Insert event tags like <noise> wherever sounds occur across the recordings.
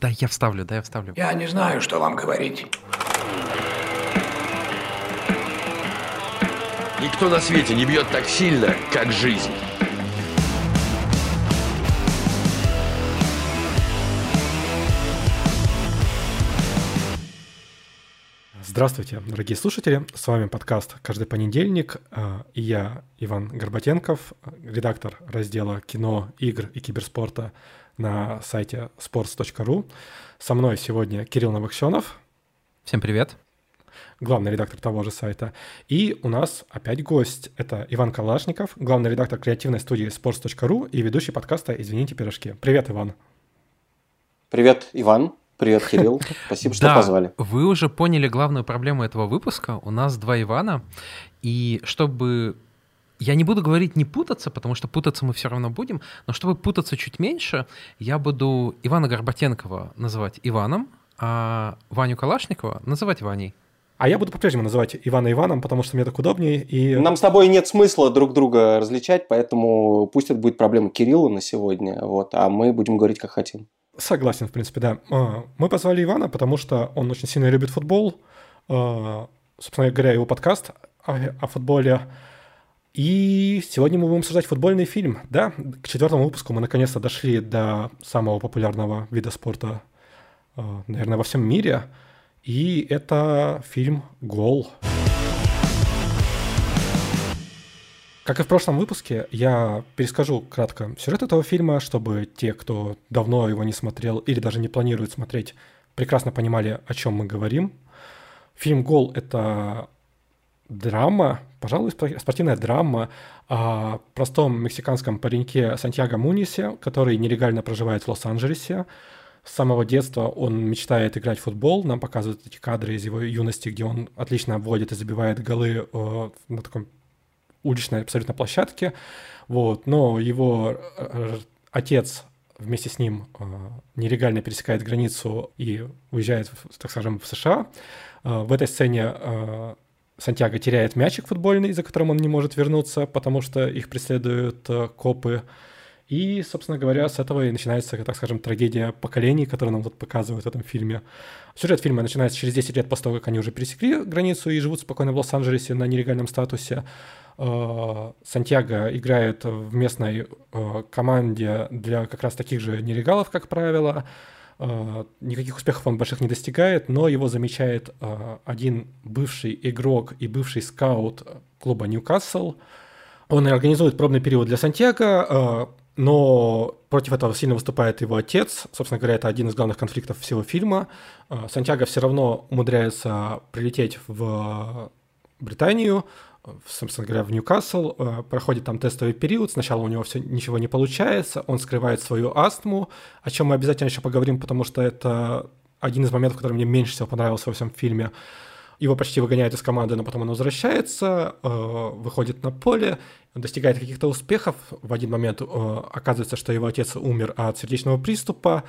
Да, я вставлю, да, я вставлю. Я не знаю, что вам говорить. Никто на свете не бьет так сильно, как жизнь. Здравствуйте, дорогие слушатели. С вами подкаст «Каждый понедельник». а, И я, Иван Горбатенков, редактор раздела «Кино, игр и киберспорта» на сайте sports.ru. Со мной сегодня Кирилл Новоксенов, Всем привет. главный редактор того же сайта. И у нас опять гость. Это Иван Калашников, главный редактор креативной студии sports.ru и ведущий подкаста «Извините, пирожки». Привет, Иван. Привет, Иван. Привет, Кирилл. <laughs> Спасибо, что да, позвали. вы уже поняли главную проблему этого выпуска. У нас два Ивана. И чтобы... Я не буду говорить не путаться, потому что путаться мы все равно будем, но чтобы путаться чуть меньше, я буду Ивана Горбатенкова называть Иваном, а Ваню Калашникова называть Ваней. А я буду по-прежнему называть Ивана Иваном, потому что мне так удобнее. И Нам с тобой нет смысла друг друга различать, поэтому пусть это будет проблема Кирилла на сегодня, вот, а мы будем говорить как хотим. Согласен, в принципе, да. А, Мы позвали Ивана, потому что он очень сильно любит футбол. А, Собственно говоря, его подкаст о, о футболе. И сегодня мы будем обсуждать футбольный фильм. Да, к четвертому выпуску мы наконец-то дошли до самого популярного вида спорта, а, наверное, во всем мире. И это фильм «Гол». Как и в прошлом выпуске, я перескажу кратко сюжет этого фильма, чтобы те, кто давно его не смотрел или даже не планирует смотреть, прекрасно понимали, о чем мы говорим. Фильм «Гол» — это драма, пожалуй, спор- спортивная драма о простом мексиканском пареньке Сантьяго Мунисе, который нелегально проживает в Лос-Анджелесе. С самого детства он мечтает играть в футбол. Нам показывают эти кадры из его юности, где он отлично обводит и забивает голы э, на таком уличной абсолютно площадке. Вот. Но его э, отец вместе с ним э, нелегально пересекает границу и уезжает, так скажем, в США. Э, В этой сцене э, Сантьяго теряет мячик футбольный, за которым он не может вернуться, потому что их преследуют э, копы. И, собственно говоря, с этого и начинается, так скажем, трагедия поколений, которую нам тут показывают в этом фильме. Сюжет фильма начинается через 10 лет после того, как они уже пересекли границу и живут спокойно в Лос-Анджелесе на нелегальном статусе. Э, Сантьяго играет в местной э, команде для как раз таких же нелегалов, как правило. Э, Никаких успехов он больших не достигает, но его замечает э, один бывший игрок и бывший скаут клуба Ньюкасл. Он организует пробный период для Сантьяго, э, но против этого сильно выступает его отец. Собственно говоря, это один из главных конфликтов всего фильма. Сантьяго все равно умудряется прилететь в Британию, собственно говоря, в Ньюкасл, э, проходит там тестовый период, сначала у него все, ничего не получается, он скрывает свою астму, о чем мы обязательно еще поговорим, потому что это один из моментов, который мне меньше всего понравился во всем фильме. Его почти выгоняют из команды, но потом он возвращается, э, выходит на поле, достигает каких-то успехов. В один момент э, оказывается, что его отец умер от сердечного приступа.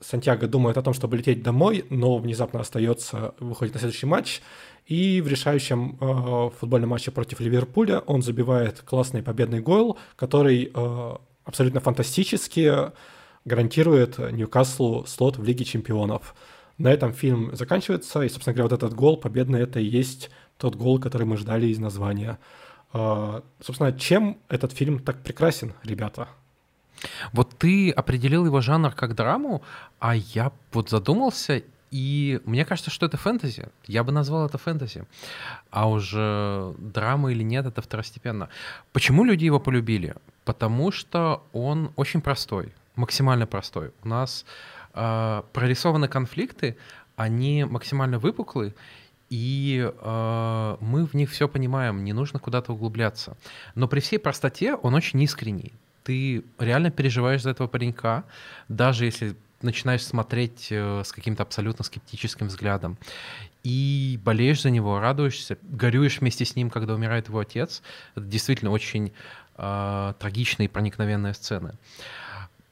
Сантьяго думает о том, чтобы лететь домой, но внезапно остается, выходит на следующий матч. И в решающем э, футбольном матче против Ливерпуля он забивает классный победный гол, который э, абсолютно фантастически гарантирует Ньюкаслу слот в Лиге чемпионов. На этом фильм заканчивается, и, собственно говоря, вот этот гол победный, это и есть тот гол, который мы ждали из названия. А, Собственно, чем этот фильм так прекрасен, ребята? Вот ты определил его жанр как драму, а я вот задумался, и мне кажется, что это фэнтези. Я бы назвал это фэнтези. А уже драма или нет, это второстепенно. Почему люди его полюбили? Потому что он очень простой, максимально простой. У нас э, прорисованы конфликты, они максимально выпуклые, и э, мы в них все понимаем, не нужно куда-то углубляться. Но при всей простоте он очень искренний. Ты реально переживаешь за этого паренька, даже если начинаешь смотреть э, с каким-то абсолютно скептическим взглядом. И болеешь за него, радуешься, горюешь вместе с ним, когда умирает его отец. Это действительно очень э, трагичные и проникновенные сцены.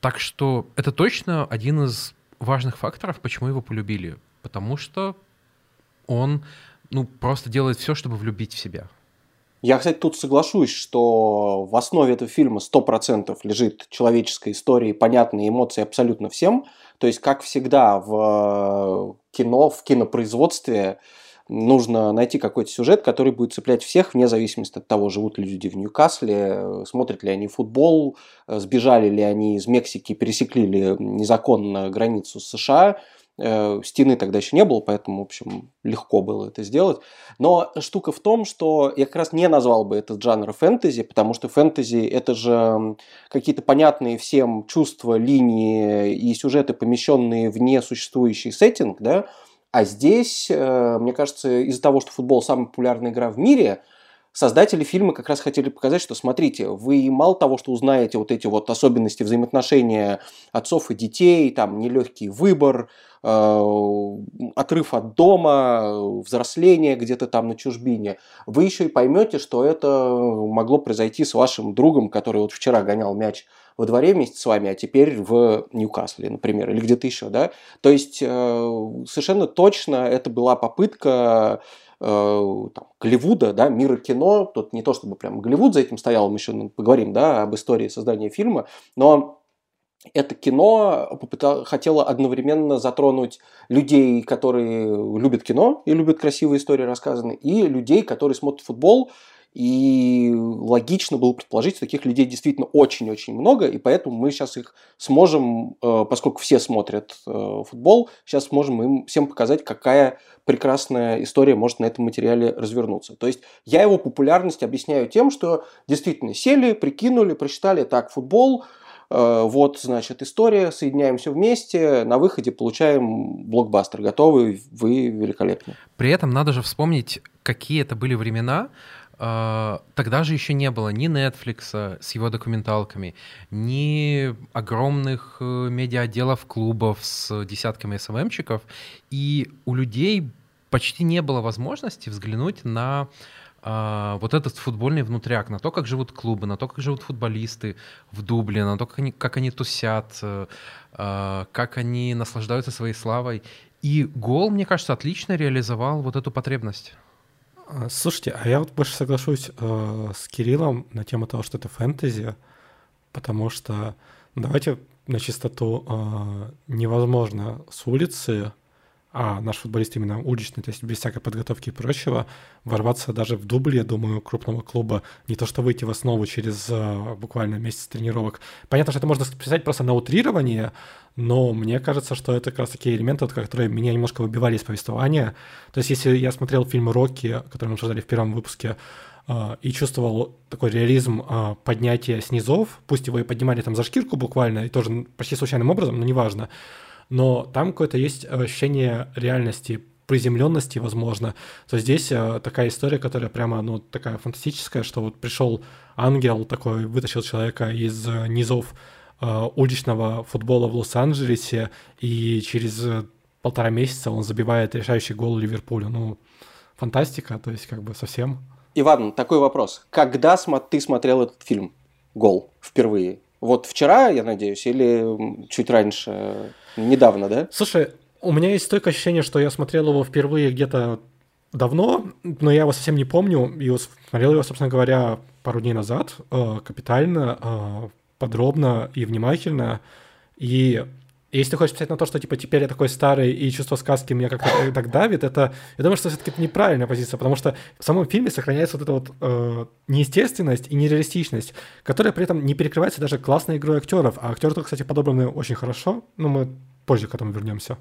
Так что это точно один из важных факторов, почему его полюбили. Потому что он ну, просто делает все, чтобы влюбить в себя. Я, кстати, тут соглашусь, что в основе этого фильма 100% лежит человеческая история и понятные эмоции абсолютно всем. То есть, как всегда в кино, в кинопроизводстве, нужно найти какой-то сюжет, который будет цеплять всех, вне зависимости от того, живут ли люди в Ньюкасле, смотрят ли они футбол, сбежали ли они из Мексики, пересекли ли незаконно границу США. Э, стены тогда еще не было, поэтому, в общем, легко было это сделать. Но штука в том, что я как раз не назвал бы этот жанр фэнтези, потому что фэнтези – это же какие-то понятные всем чувства, линии и сюжеты, помещенные в несуществующий сеттинг, да, а здесь, э, мне кажется, из-за того, что футбол самая популярная игра в мире, создатели фильма как раз хотели показать, что смотрите, вы мало того, что узнаете вот эти вот особенности взаимоотношения отцов и детей, там нелегкий выбор, отрыв от дома, взросление где-то там на чужбине, вы еще и поймете, что это могло произойти с вашим другом, который вот вчера гонял мяч во дворе вместе с вами, а теперь в Ньюкасле, например, или где-то еще, да. То есть э, совершенно точно это была попытка э, там, Голливуда, да, мира кино, тут не то чтобы прям Голливуд за этим стоял, мы еще поговорим, да, об истории создания фильма, но это кино попытал, хотело одновременно затронуть людей, которые любят кино и любят красивые истории рассказаны, и людей, которые смотрят футбол, и логично было предположить, что таких людей действительно очень-очень много, и поэтому мы сейчас их сможем, э, поскольку все смотрят э, футбол, сейчас сможем им всем показать, какая прекрасная история может на этом материале развернуться. То есть я его популярность объясняю тем, что действительно сели, прикинули, прочитали, так, футбол, вот, значит, история, соединяем все вместе, на выходе получаем блокбастер, готовый, вы великолепны. При этом надо же вспомнить, какие это были времена, а, тогда же еще не было ни Netflix с его документалками, ни огромных э, медиаотделов клубов с десятками СММщиков, и у людей почти не было возможности взглянуть на вот этот футбольный внутряк, на то, как живут клубы, на то, как живут футболисты в Дубле, на то, как они, как они тусят, а, как они наслаждаются своей славой. И гол, мне кажется, отлично реализовал вот эту потребность. А, слушайте, а я вот больше соглашусь э, с Кириллом на тему того, что это фэнтези, потому что ну, давайте на чистоту э, невозможно с улицы а наш футболист именно уличный, то есть без всякой подготовки и прочего, ворваться даже в дубль, я думаю, крупного клуба, не то что выйти в основу через uh, буквально месяц тренировок. Понятно, что это можно списать просто на утрирование, но мне кажется, что это как раз такие элементы, которые меня немножко выбивали из повествования. То есть если я смотрел фильм «Рокки», который мы обсуждали в первом выпуске, Uh, и чувствовал такой реализм uh, поднятия снизов, пусть его и поднимали там за шкирку буквально, и тоже почти случайным образом, но неважно но там какое-то есть ощущение реальности, приземленности, возможно, то здесь э, такая история, которая прямо, ну, такая фантастическая, что вот пришел ангел такой, вытащил человека из э, низов э, уличного футбола в Лос-Анджелесе, и через полтора месяца он забивает решающий гол Ливерпулю. Ну, фантастика, то есть как бы совсем. Иван, такой вопрос. Когда ты смотрел этот фильм «Гол» впервые? Вот вчера, я надеюсь, или чуть раньше? Недавно, да? Слушай, у меня есть стойкое ощущение, что я смотрел его впервые где-то давно, но я его совсем не помню. И смотрел его, собственно говоря, пару дней назад, э, капитально, э, подробно и внимательно. И если ты хочешь писать на то, что типа теперь я такой старый и чувство сказки меня как-то так давит, это я думаю, что все-таки это неправильная позиция, потому что в самом фильме сохраняется вот эта вот э, неестественность и нереалистичность, которая при этом не перекрывается даже классной игрой актеров. А актеры, кстати, подобраны очень хорошо. Но мы позже к этому вернемся.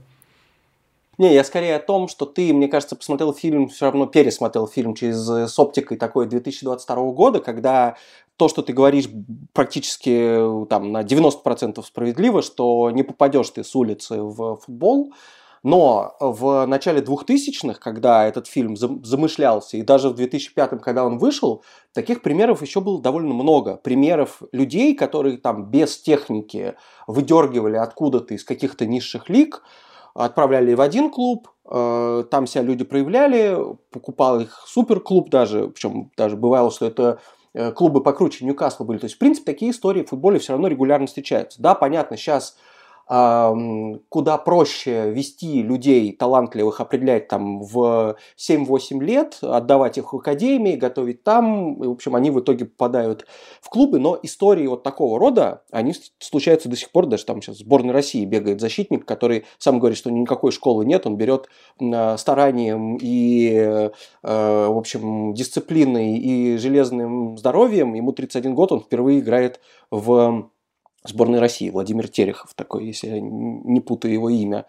Не, я скорее о том, что ты, мне кажется, посмотрел фильм, все равно пересмотрел фильм через э, с оптикой такой 2022 года, когда то, что ты говоришь, практически там, на 90% справедливо, что не попадешь ты с улицы в футбол, но в начале 2000-х, когда этот фильм замышлялся, и даже в 2005 когда он вышел, таких примеров еще было довольно много. Примеров людей, которые там без техники выдергивали откуда-то из каких-то низших лиг, отправляли в один клуб, э, там себя люди проявляли, покупал их суперклуб даже, причем даже бывало, что это Э, клубы покруче Ньюкасла были. То есть, в принципе, такие истории в футболе все равно регулярно встречаются. Да, понятно, сейчас куда проще вести людей талантливых, определять там в 7-8 лет, отдавать их в академии, готовить там. В общем, они в итоге попадают в клубы. Но истории вот такого рода, они случаются до сих пор. Даже там сейчас в сборной России бегает защитник, который сам говорит, что никакой школы нет. Он берет старанием и, э, в общем, дисциплиной и железным здоровьем. Ему 31 год, он впервые играет в сборной России, Владимир Терехов такой, если я не путаю его имя.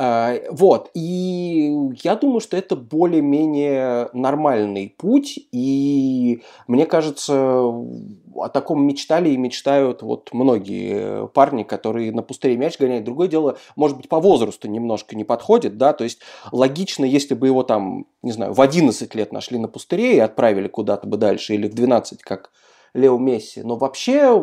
А, вот, и я думаю, что это более-менее нормальный путь, и мне кажется, о таком мечтали и мечтают вот многие парни, которые на пустыре мяч гоняют. Другое дело, может быть, по возрасту немножко не подходит, да, то есть логично, если бы его там, не знаю, в 11 лет нашли на пустыре и отправили куда-то бы дальше, или в 12, как Лео Месси, но вообще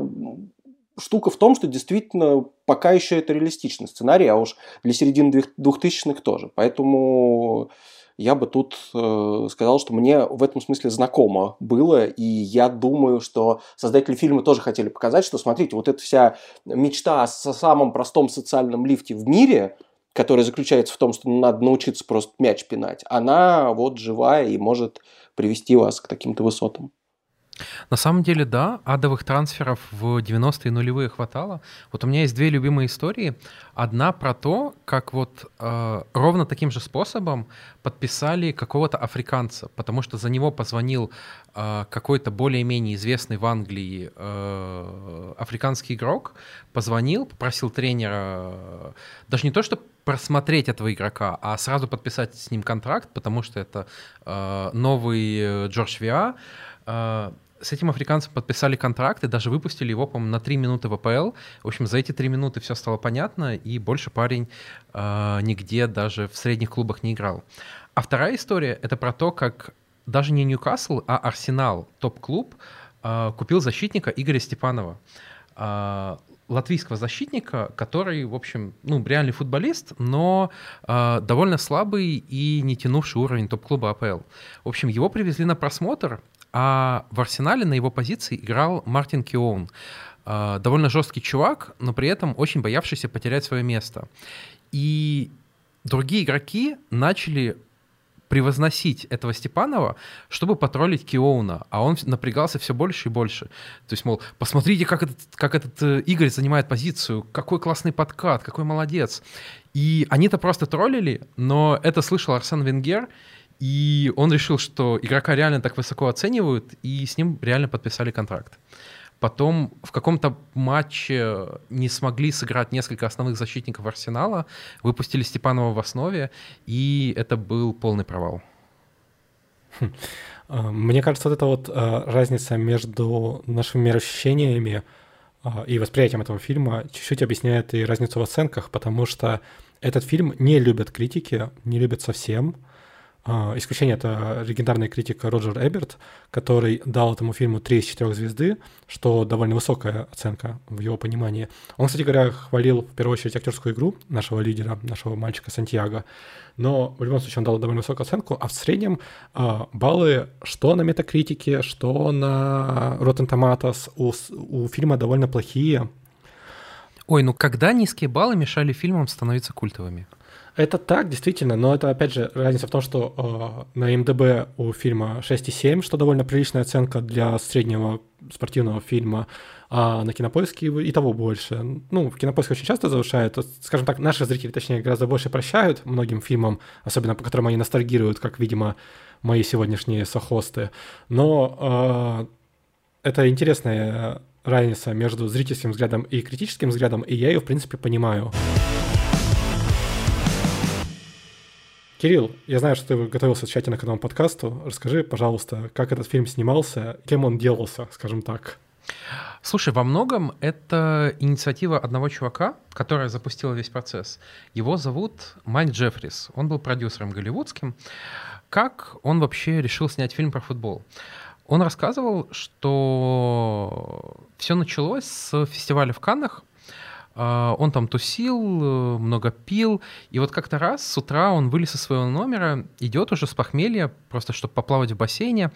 штука в том, что действительно пока еще это реалистичный сценарий, а уж для середины двухтысячных тоже. Поэтому я бы тут э, сказал, что мне в этом смысле знакомо было, и я думаю, что создатели фильма тоже хотели показать, что, смотрите, вот эта вся мечта о самом простом социальном лифте в мире, которая заключается в том, что надо научиться просто мяч пинать, она вот живая и может привести вас к таким-то высотам. На самом деле, да, адовых трансферов в 90-е нулевые хватало. Вот у меня есть две любимые истории. Одна про то, как вот э, ровно таким же способом подписали какого-то африканца, потому что за него позвонил э, какой-то более-менее известный в Англии э, африканский игрок, позвонил, попросил тренера э, даже не то, что просмотреть этого игрока, а сразу подписать с ним контракт, потому что это э, новый э, Джордж Виа. Э, с этим африканцем подписали контракт и даже выпустили его, по-моему, на 3 минуты в АПЛ. В общем, за эти 3 минуты все стало понятно, и больше парень э, нигде даже в средних клубах не играл. А вторая история — это про то, как даже не Ньюкасл, а Арсенал, топ-клуб, э, купил защитника Игоря Степанова. Э, латвийского защитника, который, в общем, ну, реальный футболист, но э, довольно слабый и не тянувший уровень топ-клуба АПЛ. В общем, его привезли на просмотр, а в Арсенале на его позиции играл Мартин Киоун. А, довольно жесткий чувак, но при этом очень боявшийся потерять свое место. И другие игроки начали превозносить этого Степанова, чтобы потроллить Киоуна, а он напрягался все больше и больше. То есть, мол, посмотрите, как этот, как этот э, Игорь занимает позицию, какой классный подкат, какой молодец. И они-то просто троллили, но это слышал Арсен Венгер, и он решил, что игрока реально так высоко оценивают, и с ним реально подписали контракт. Потом в каком-то матче не смогли сыграть несколько основных защитников Арсенала, выпустили Степанова в основе, и это был полный провал. Хм. А, мне кажется, вот эта вот а, разница между нашими мироощущениями а, и восприятием этого фильма чуть-чуть объясняет и разницу в оценках, потому что этот фильм не любят критики, не любят совсем. А, исключение — это легендарный критик Роджер Эберт, который дал этому фильму 3 из 4 звезды, что довольно высокая оценка в его понимании. Он, кстати говоря, хвалил в первую очередь актерскую игру нашего лидера, нашего мальчика Сантьяго, но в любом случае он дал довольно высокую оценку, а в среднем а, баллы что на метакритике, что на Rotten Tomatoes у, у фильма довольно плохие. Ой, ну когда низкие баллы мешали фильмам становиться культовыми? Это так, действительно, но это, опять же, разница в том, что э, на МДБ у фильма 6,7, что довольно приличная оценка для среднего спортивного фильма, а на Кинопоиске и того больше. Ну, в Кинопоиске очень часто завышают. Скажем так, наши зрители, точнее, гораздо больше прощают многим фильмам, особенно по которым они ностальгируют, как, видимо, мои сегодняшние сохосты. Но э, это интересная разница между зрительским взглядом и критическим взглядом, и я ее, в принципе, понимаю. Кирилл, я знаю, что ты готовился тщательно к этому подкасту. Расскажи, пожалуйста, как этот фильм снимался, кем он делался, скажем так. Слушай, во многом это инициатива одного чувака, которая запустила весь процесс. Его зовут Майк Джеффрис. Он был продюсером голливудским. Как он вообще решил снять фильм про футбол? Он рассказывал, что все началось с фестиваля в Каннах, он там тусил, э, много пил, и вот как-то раз с утра он вылез из своего номера, идет уже с похмелья, просто чтобы поплавать в бассейне,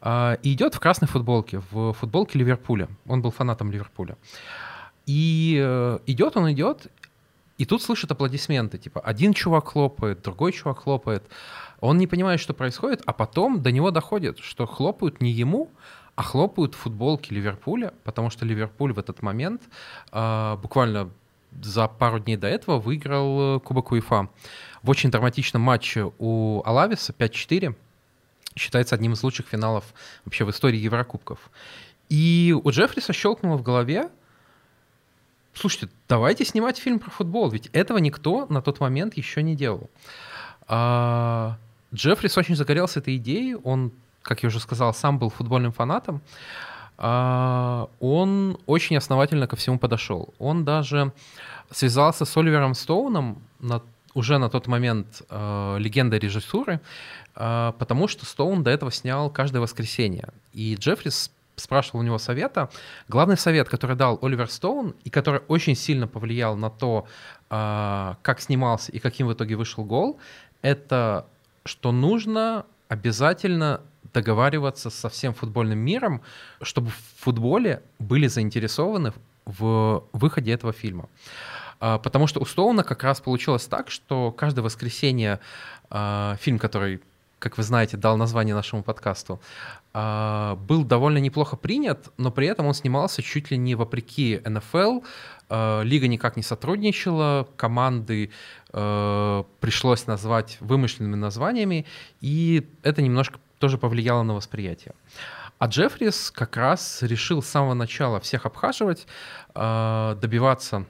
а, и идет в красной футболке, в футболке Ливерпуля. Он был фанатом Ливерпуля. И э, идет он идет, И тут слышит аплодисменты, типа, один чувак хлопает, другой чувак хлопает. Он не понимает, что происходит, а потом до него доходит, что хлопают не ему, а футболки Ливерпуля, потому что Ливерпуль в этот момент э, буквально за пару дней до этого выиграл э, Кубок УЕФА. В очень драматичном матче у Алависа 5-4 считается одним из лучших финалов вообще в истории Еврокубков. И у Джеффриса щелкнуло в голове, слушайте, давайте снимать фильм про футбол, ведь этого никто на тот момент еще не делал. А, Джеффрис очень загорелся этой идеей, он, как я уже сказал, сам был футбольным фанатом, а, он очень основательно ко всему подошел. Он даже связался с Оливером Стоуном, на, уже на тот момент э, легенда режиссуры, э, потому что Стоун до этого снял «Каждое воскресенье». И Джеффрис спрашивал у него совета. Главный совет, который дал Оливер Стоун, и который очень сильно повлиял на то, э, как снимался и каким в итоге вышел гол, это что нужно обязательно договариваться со всем футбольным миром, чтобы в футболе были заинтересованы в выходе этого фильма. А, потому что у Стоуна как раз получилось так, что каждое воскресенье а, фильм, который, как вы знаете, дал название нашему подкасту, а, был довольно неплохо принят, но при этом он снимался чуть ли не вопреки НФЛ. Лига никак не сотрудничала, команды пришлось назвать вымышленными названиями, и это немножко тоже повлияло на восприятие. А Джеффрис как раз решил с самого начала всех обхаживать, э, добиваться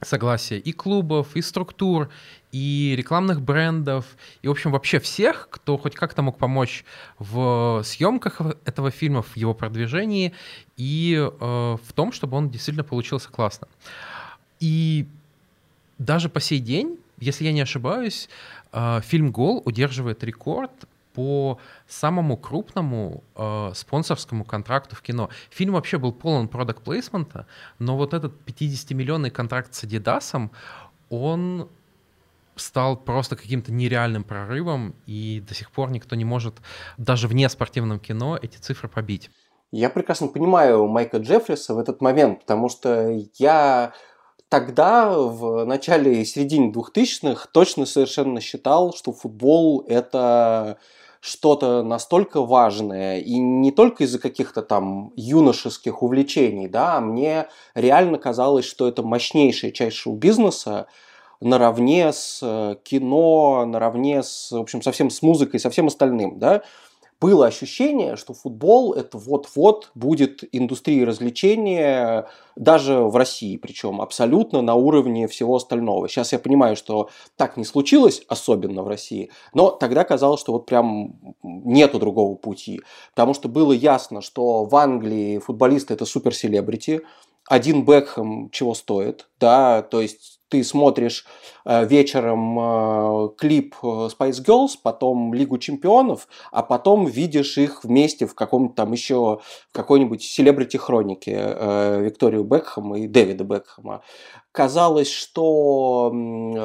согласия и клубов, и структур, и рекламных брендов, и, в общем, вообще всех, кто хоть как-то мог помочь в съемках этого фильма, в его продвижении и э, в том, чтобы он действительно получился классно. И даже по сей день, если я не ошибаюсь, э, фильм «Гол» удерживает рекорд по самому крупному э, спонсорскому контракту в кино. Фильм вообще был полон продукт плейсмента, но вот этот 50-миллионный контракт с Adidas, он стал просто каким-то нереальным прорывом, и до сих пор никто не может даже вне спортивном кино эти цифры побить. Я прекрасно понимаю Майка Джеффриса в этот момент, потому что я тогда, в начале и середине 2000-х, точно совершенно считал, что футбол – это что-то настолько важное, и не только из-за каких-то там юношеских увлечений, да, а мне реально казалось, что это мощнейшая часть шоу-бизнеса, наравне с э, кино, наравне с, в общем, совсем с музыкой, со всем остальным, да, было ощущение, что футбол это вот-вот будет индустрией развлечения, даже в России, причем абсолютно на уровне всего остального. Сейчас я понимаю, что так не случилось, особенно в России, но тогда казалось, что вот прям нету другого пути, потому что было ясно, что в Англии футболисты это суперселебрити, один Бекхэм чего стоит, да, то есть ты смотришь э, вечером э, клип э, Spice Girls, потом Лигу чемпионов, а потом видишь их вместе в каком-то там еще, какой-нибудь селебрити хронике Викторию Бекхэма и Дэвида Бекхэма. Казалось, что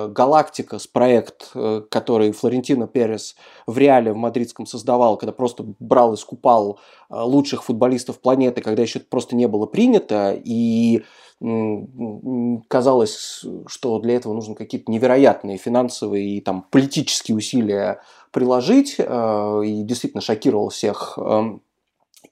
Галактика с проект, который Флорентино Перес в реале в мадридском создавал, когда просто брал и скупал лучших футболистов планеты, когда еще это просто не было принято, и казалось, что для этого нужно какие-то невероятные финансовые и там политические усилия приложить, э, и действительно шокировал всех. Эм.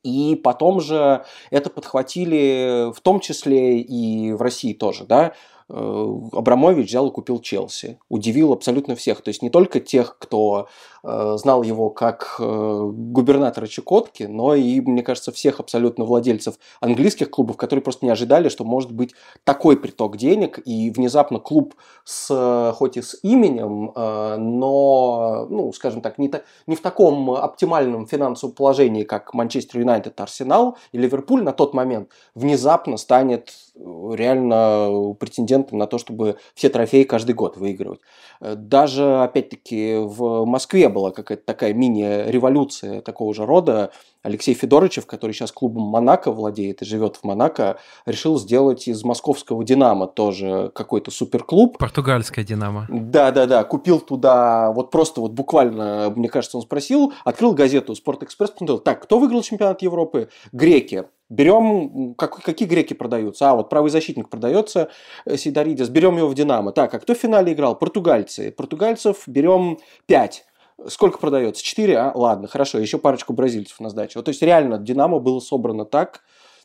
И потом же это подхватили в том числе и в России тоже, да, Э, Абрамович взял и купил Челси. Удивил абсолютно всех. То есть не только тех, кто знал его как э, губернатора Чукотки, но и, мне кажется, всех абсолютно владельцев английских клубов, которые просто не ожидали, что может быть такой приток денег. И внезапно клуб с, хоть и с именем, э, но, ну, скажем так, не, не в таком оптимальном финансовом положении, как Манчестер Юнайтед, Арсенал и Ливерпуль на тот момент, внезапно станет реально претендентом на то, чтобы все трофеи каждый год выигрывать. Э, даже, опять-таки, в Москве была какая-то такая мини-революция такого же рода. Алексей Федоровичев, который сейчас клубом Монако владеет и живет в Монако, решил сделать из московского «Динамо» тоже какой-то суперклуб. Португальская «Динамо». Да-да-да, купил туда, вот просто вот буквально, мне кажется, он спросил, открыл газету «Спортэкспресс», посмотрел, так, кто выиграл чемпионат Европы? Греки Берем, как, какие греки продаются? А, вот правый защитник продается, э, Сидоридис, берем его в Динамо. Так, а кто в финале играл? Португальцы. Португальцев берем 5. Сколько продается? 4? А, ладно, хорошо, еще парочку бразильцев на сдачу. Вот, то есть реально Динамо было собрано так,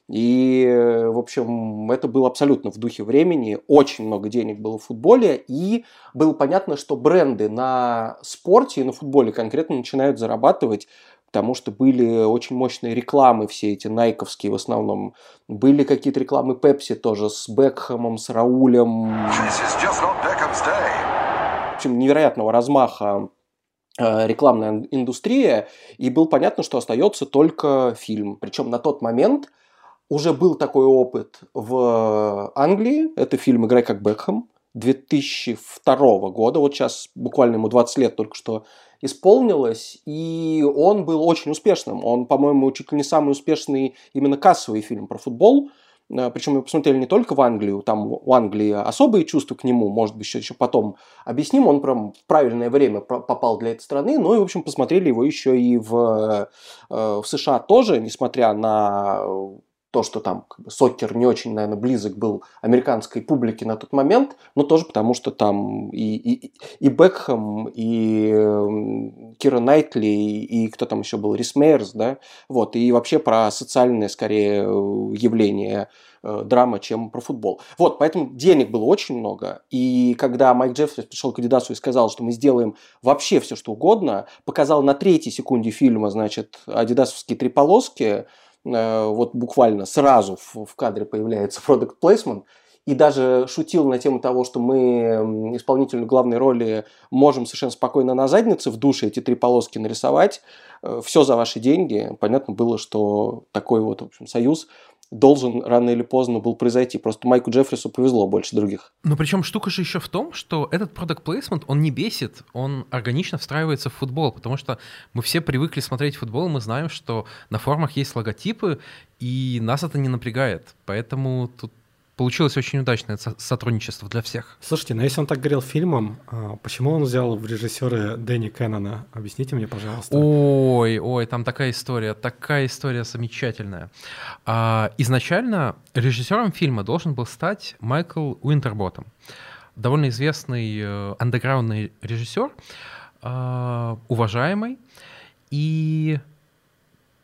и, в общем, это было абсолютно в духе времени. Очень много денег было в футболе. И было понятно, что бренды на спорте и на футболе конкретно начинают зарабатывать потому что были очень мощные рекламы, все эти найковские в основном. Были какие-то рекламы Пепси тоже с Бекхэмом, с Раулем. В общем, невероятного размаха рекламная индустрия, и было понятно, что остается только фильм. Причем на тот момент уже был такой опыт в Англии, это фильм «Играй как Бекхэм», 2002 года, вот сейчас буквально ему 20 лет только что исполнилось, и он был очень успешным. Он, по-моему, чуть ли не самый успешный именно кассовый фильм про футбол. Э, Причем мы посмотрели не только в Англию, там у Англии особые чувства к нему, может быть, еще, еще потом объясним. Он прям в правильное время попал для этой страны. Ну и, в общем, посмотрели его еще и в, э, в США тоже, несмотря на то, что там как бы, сокер не очень, наверное, близок был американской публике на тот момент, но тоже потому, что там и, и, и Бекхэм, и э, Кира Найтли, и, и кто там еще был, Рис Мейерс, да, вот, и вообще про социальное, скорее, явление э, драма, чем про футбол. Вот, поэтому денег было очень много, и когда Майк Джеффрис пришел к Адидасу и сказал, что мы сделаем вообще все, что угодно, показал на третьей секунде фильма, значит, адидасовские три полоски, Э, вот буквально сразу в кадре появляется product placement, и даже шутил на тему того, что мы исполнителю главной роли можем совершенно спокойно на заднице в душе эти три полоски нарисовать, э, все за ваши деньги. Понятно было, что такой вот, в общем, союз должен рано или поздно был произойти. Просто Майку Джеффрису повезло больше других. Но причем штука же еще в том, что этот product placement, он не бесит, он органично встраивается в футбол, потому что мы все привыкли смотреть футбол, мы знаем, что на формах есть логотипы, и нас это не напрягает. Поэтому тут получилось очень удачное сотрудничество для всех. Слушайте, но если он так горел фильмом, а, почему он взял в режиссеры Дэнни Кеннона? Объясните мне, пожалуйста. Ой, ой, там такая история, такая история замечательная. А, изначально режиссером фильма должен был стать Майкл Уинтерботом, довольно известный э, андеграундный режиссер, а, уважаемый. И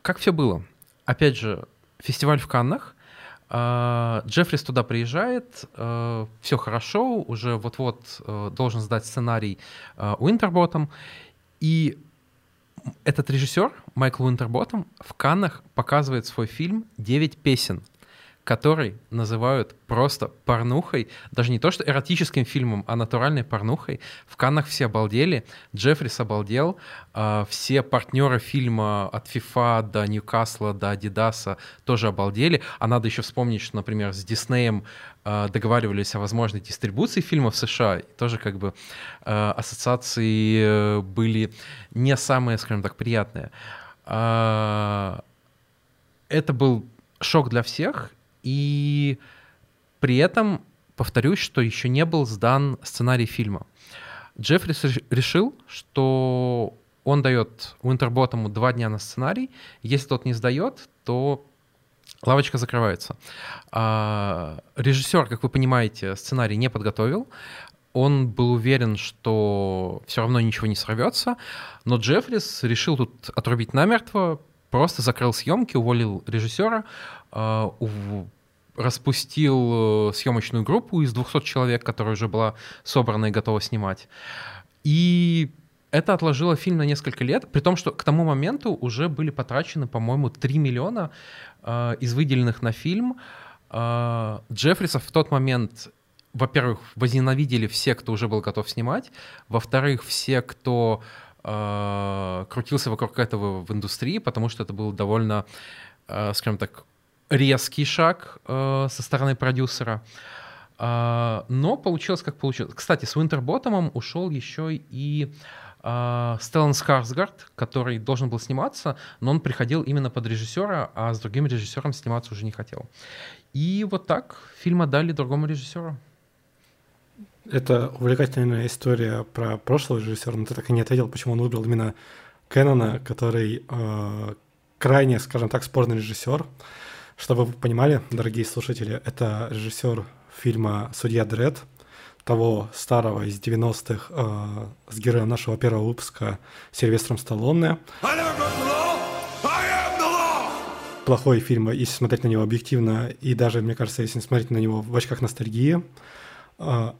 как все было? Опять же, фестиваль в Каннах — Джеффрис туда приезжает, э, все хорошо, уже вот-вот э, должен сдать сценарий Уинтерботом, и этот режиссер, Майкл Уинтерботом, в Каннах показывает свой фильм «Девять песен», который называют просто порнухой, даже не то что эротическим фильмом, а натуральной порнухой. В Каннах все обалдели, Джеффрис обалдел, э, все партнеры фильма от FIFA до Ньюкасла до Адидаса тоже обалдели. А надо еще вспомнить, что, например, с Диснеем э, договаривались о возможной дистрибуции фильма в США, и тоже как бы э, ассоциации э, были не самые, скажем так, приятные. Это был шок для всех, и при этом повторюсь, что еще не был сдан сценарий фильма. Джеффрис решил, что он дает Уинтерботому два дня на сценарий. Если тот не сдает, то лавочка закрывается. А, режиссер, как вы понимаете, сценарий не подготовил. Он был уверен, что все равно ничего не сорвется, но Джеффрис решил тут отрубить намертво, просто закрыл съемки, уволил режиссера, распустил э, съемочную группу из 200 человек, которая уже была собрана и готова снимать. И это отложило фильм на несколько лет, при том, что к тому моменту уже были потрачены, по-моему, 3 миллиона э, из выделенных на фильм. Э, Джеффриса в тот момент, во-первых, возненавидели все, кто уже был готов снимать, во-вторых, все, кто крутился вокруг этого в индустрии, потому что это был довольно, скажем так, резкий шаг э, со стороны продюсера. Э, но получилось как получилось. Кстати, с Винтерботомом ушел еще и э, Стеллан Скарсгард, который должен был сниматься, но он приходил именно под режиссера, а с другим режиссером сниматься уже не хотел. И вот так фильм отдали другому режиссеру. Это увлекательная история про прошлого режиссера, но ты так и не ответил, почему он выбрал именно Кэнона, который э, крайне, скажем так, спорный режиссер Чтобы вы понимали, дорогие слушатели, это режиссер фильма «Судья Дред», того старого из 90-х э, с героем нашего первого выпуска Сильвестром Сталлоне. Плохой фильм, если смотреть на него объективно, и даже, мне кажется, если смотреть на него в очках ностальгии. Э,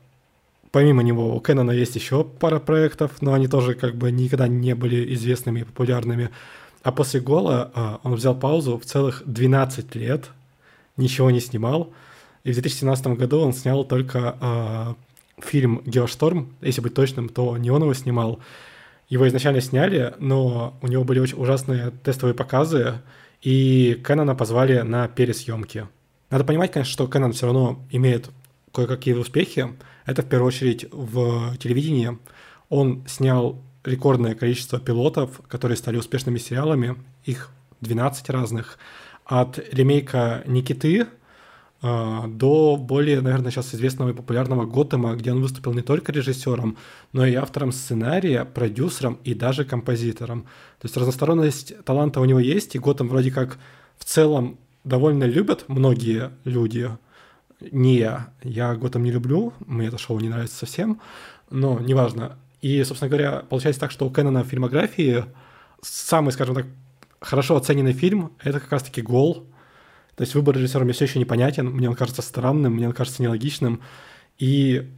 помимо него у Кэнона есть еще пара проектов, но они тоже как бы никогда не были известными и популярными. А после «Гола» э, он взял паузу в целых 12 лет, ничего не снимал, и в 2017 году он снял только э, фильм «Геошторм», если быть точным, то не он его снимал. Его изначально сняли, но у него были очень ужасные тестовые показы, и Кэнона позвали на пересъемки. Надо понимать, конечно, что Кэнон все равно имеет кое-какие успехи. Это в первую очередь в телевидении. Он снял рекордное количество пилотов, которые стали успешными сериалами, их 12 разных. От ремейка «Никиты» А, до более, наверное, сейчас известного и популярного Готэма, где он выступил не только режиссером, но и автором сценария, продюсером и даже композитором. То есть разносторонность таланта у него есть, и Готэм вроде как в целом довольно любят многие люди. Не я. Я Готэм не люблю, мне это шоу не нравится совсем, но неважно. И, собственно говоря, получается так, что у Кэнона в фильмографии самый, скажем так, хорошо оцененный фильм — это как раз-таки «Гол», то есть выбор режиссера мне все еще непонятен, мне он кажется странным, мне он кажется нелогичным, и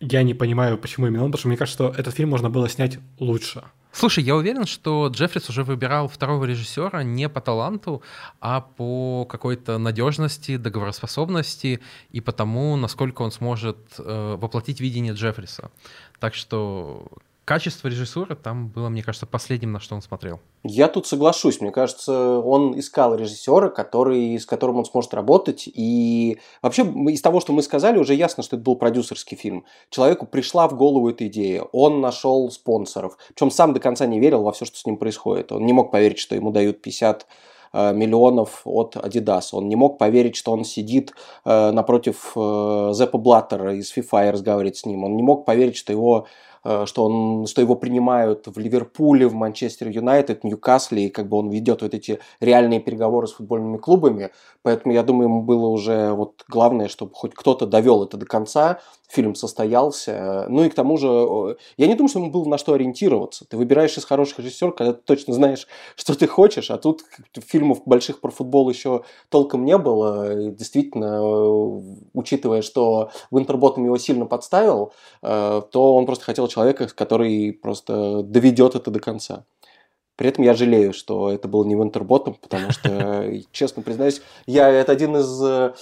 я не понимаю, почему именно он, потому что мне кажется, что этот фильм можно было снять лучше. Слушай, я уверен, что Джеффрис уже выбирал второго режиссера не по таланту, а по какой-то надежности, договороспособности и потому, насколько он сможет э, воплотить видение Джеффриса. Так что качество режиссуры там было, мне кажется, последним, на что он смотрел. Я тут соглашусь. Мне кажется, он искал режиссера, который, с которым он сможет работать. И вообще из того, что мы сказали, уже ясно, что это был продюсерский фильм. Человеку пришла в голову эта идея. Он нашел спонсоров. Причем сам до конца не верил во все, что с ним происходит. Он не мог поверить, что ему дают 50 э, миллионов от Adidas. Он не мог поверить, что он сидит э, напротив э, Зеппа Блаттера из FIFA и разговаривает с ним. Он не мог поверить, что его Э, что, он, что его принимают в Ливерпуле, в Манчестер Юнайтед, Ньюкасле, и как бы он ведет вот эти реальные переговоры с футбольными клубами. Поэтому я думаю, ему было уже вот главное, чтобы хоть кто-то довел это до конца, фильм состоялся. Ну и к тому же, я не думаю, что ему было на что ориентироваться. Ты выбираешь из хороших режиссеров, когда ты точно знаешь, <laughs> что ты хочешь, а тут фильмов больших про футбол еще толком не было. И действительно, э, учитывая, что Винтерботом его сильно подставил, э, то он просто хотел человека, который просто доведет это до конца. При этом я жалею, что это был не Винтерботом, потому что, <laughs> честно признаюсь, я это один из э,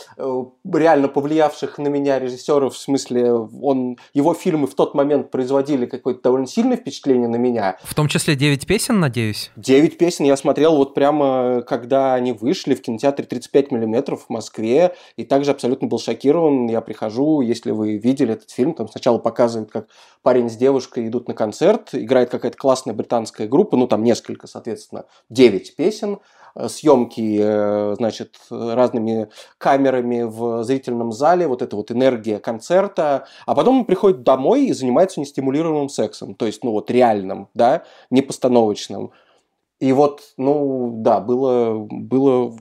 реально повлиявших на меня режиссеров, в смысле, он, его фильмы в тот момент производили какое-то довольно сильное впечатление на меня. В том числе «Девять песен», надеюсь? «Девять песен» я смотрел вот прямо, когда они вышли в кинотеатре 35 миллиметров в Москве, и также абсолютно был шокирован. Я прихожу, если вы видели этот фильм, там сначала показывают, как парень с девушкой идут на концерт, играет какая-то классная британская группа, ну там несколько, соответственно, 9 песен, э, съемки, э, значит, разными камерами в зрительном зале, вот эта вот энергия концерта, а потом он приходит домой и занимается нестимулируемым сексом, то есть, ну вот реальным, да, не постановочным. И вот, ну да, было, было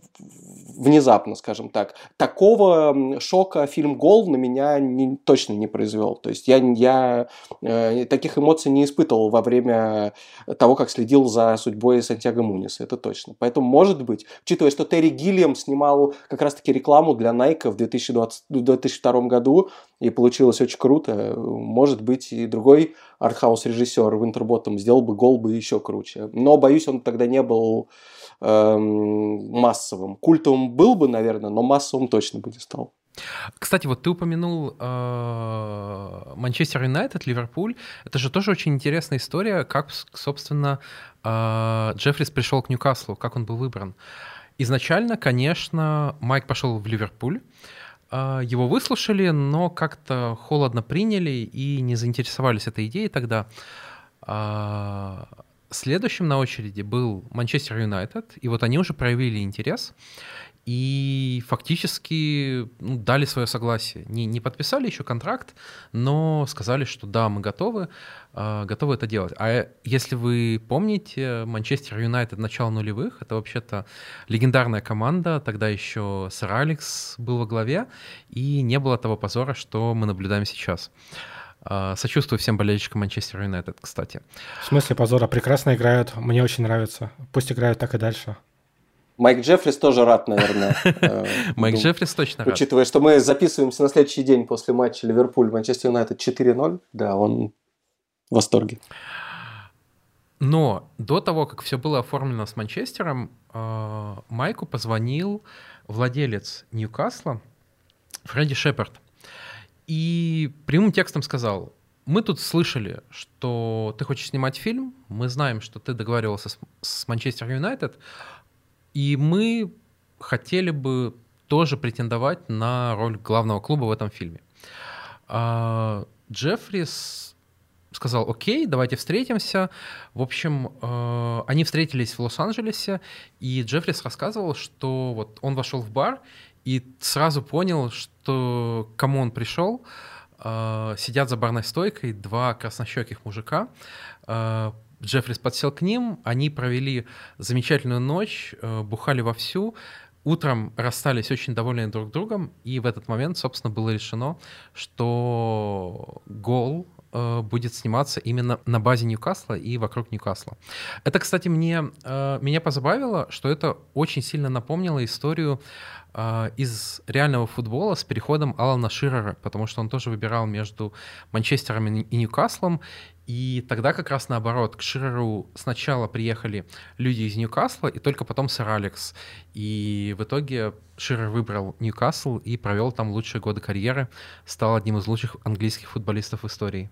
внезапно, скажем так. Такого шока фильм «Гол» на меня не, точно не произвел. То есть я, я э, таких эмоций не испытывал во время того, как следил за судьбой Сантьяго Муниса, это точно. Поэтому, может быть, учитывая, что Терри Гиллиам снимал как раз-таки рекламу для Nike в 2020, 2002 году, и получилось очень круто, может быть, и другой артхаус-режиссер Винтерботом сделал бы гол бы еще круче. Но, боюсь, он тогда не был массовым. Культовым был бы, наверное, но массовым точно бы не стал. Кстати, вот ты упомянул э, Манчестер Юнайтед, Ливерпуль. Это же тоже очень интересная история, как, собственно, э, Джеффрис пришел к Ньюкаслу, как он был выбран. Изначально, конечно, Майк пошел в Ливерпуль, э, его выслушали, но как-то холодно приняли и не заинтересовались этой идеей тогда. Следующим на очереди был Манчестер Юнайтед, и вот они уже проявили интерес. и фактически ну, дали свое согласие. Не, не подписали еще контракт, но сказали, что да, мы готовы, э, готовы это делать. А если вы помните, Манчестер Юнайтед начала нулевых, это вообще-то легендарная команда, тогда еще сэр Алекс был во главе, и не было того позора, что мы наблюдаем сейчас. Сочувствую всем болельщикам Манчестер Юнайтед, кстати. В смысле позора? Прекрасно играют, мне очень нравится. Пусть играют так и дальше. Майк Джеффрис тоже рад, наверное. Э, <laughs> Майк Джеффрис точно рад. Учитывая, что мы записываемся на следующий день после матча Ливерпуль-Манчестер Юнайтед 4-0, да, он в восторге. Но до того, как все было оформлено с Манчестером, э, Майку позвонил владелец Ньюкасла Фредди Шепард. И прямым текстом сказал, мы тут слышали, что ты хочешь снимать фильм, мы знаем, что ты договаривался с Манчестер Юнайтед, и мы хотели бы тоже претендовать на роль главного клуба в этом фильме. А, Джеффрис сказал, окей, давайте встретимся. В общем, э, они встретились в Лос-Анджелесе, и Джеффрис рассказывал, что вот он вошел в бар и сразу понял, что кому он пришел. Э, сидят за барной стойкой два краснощеких мужика, э, Джеффрис подсел к ним, они провели замечательную ночь, э, бухали вовсю, утром расстались очень довольны друг другом, и в этот момент, собственно, было решено, что гол э, будет сниматься именно на базе Ньюкасла и вокруг Ньюкасла. Это, кстати, мне, э, меня позабавило, что это очень сильно напомнило историю из реального футбола с переходом Алана Ширера, потому что он тоже выбирал между Манчестером и Ньюкаслом, и тогда как раз наоборот, к Ширеру сначала приехали люди из Ньюкасла, и только потом сэр Алекс. И в итоге Ширер выбрал Ньюкасл и провел там лучшие годы карьеры, стал одним из лучших английских футболистов в истории.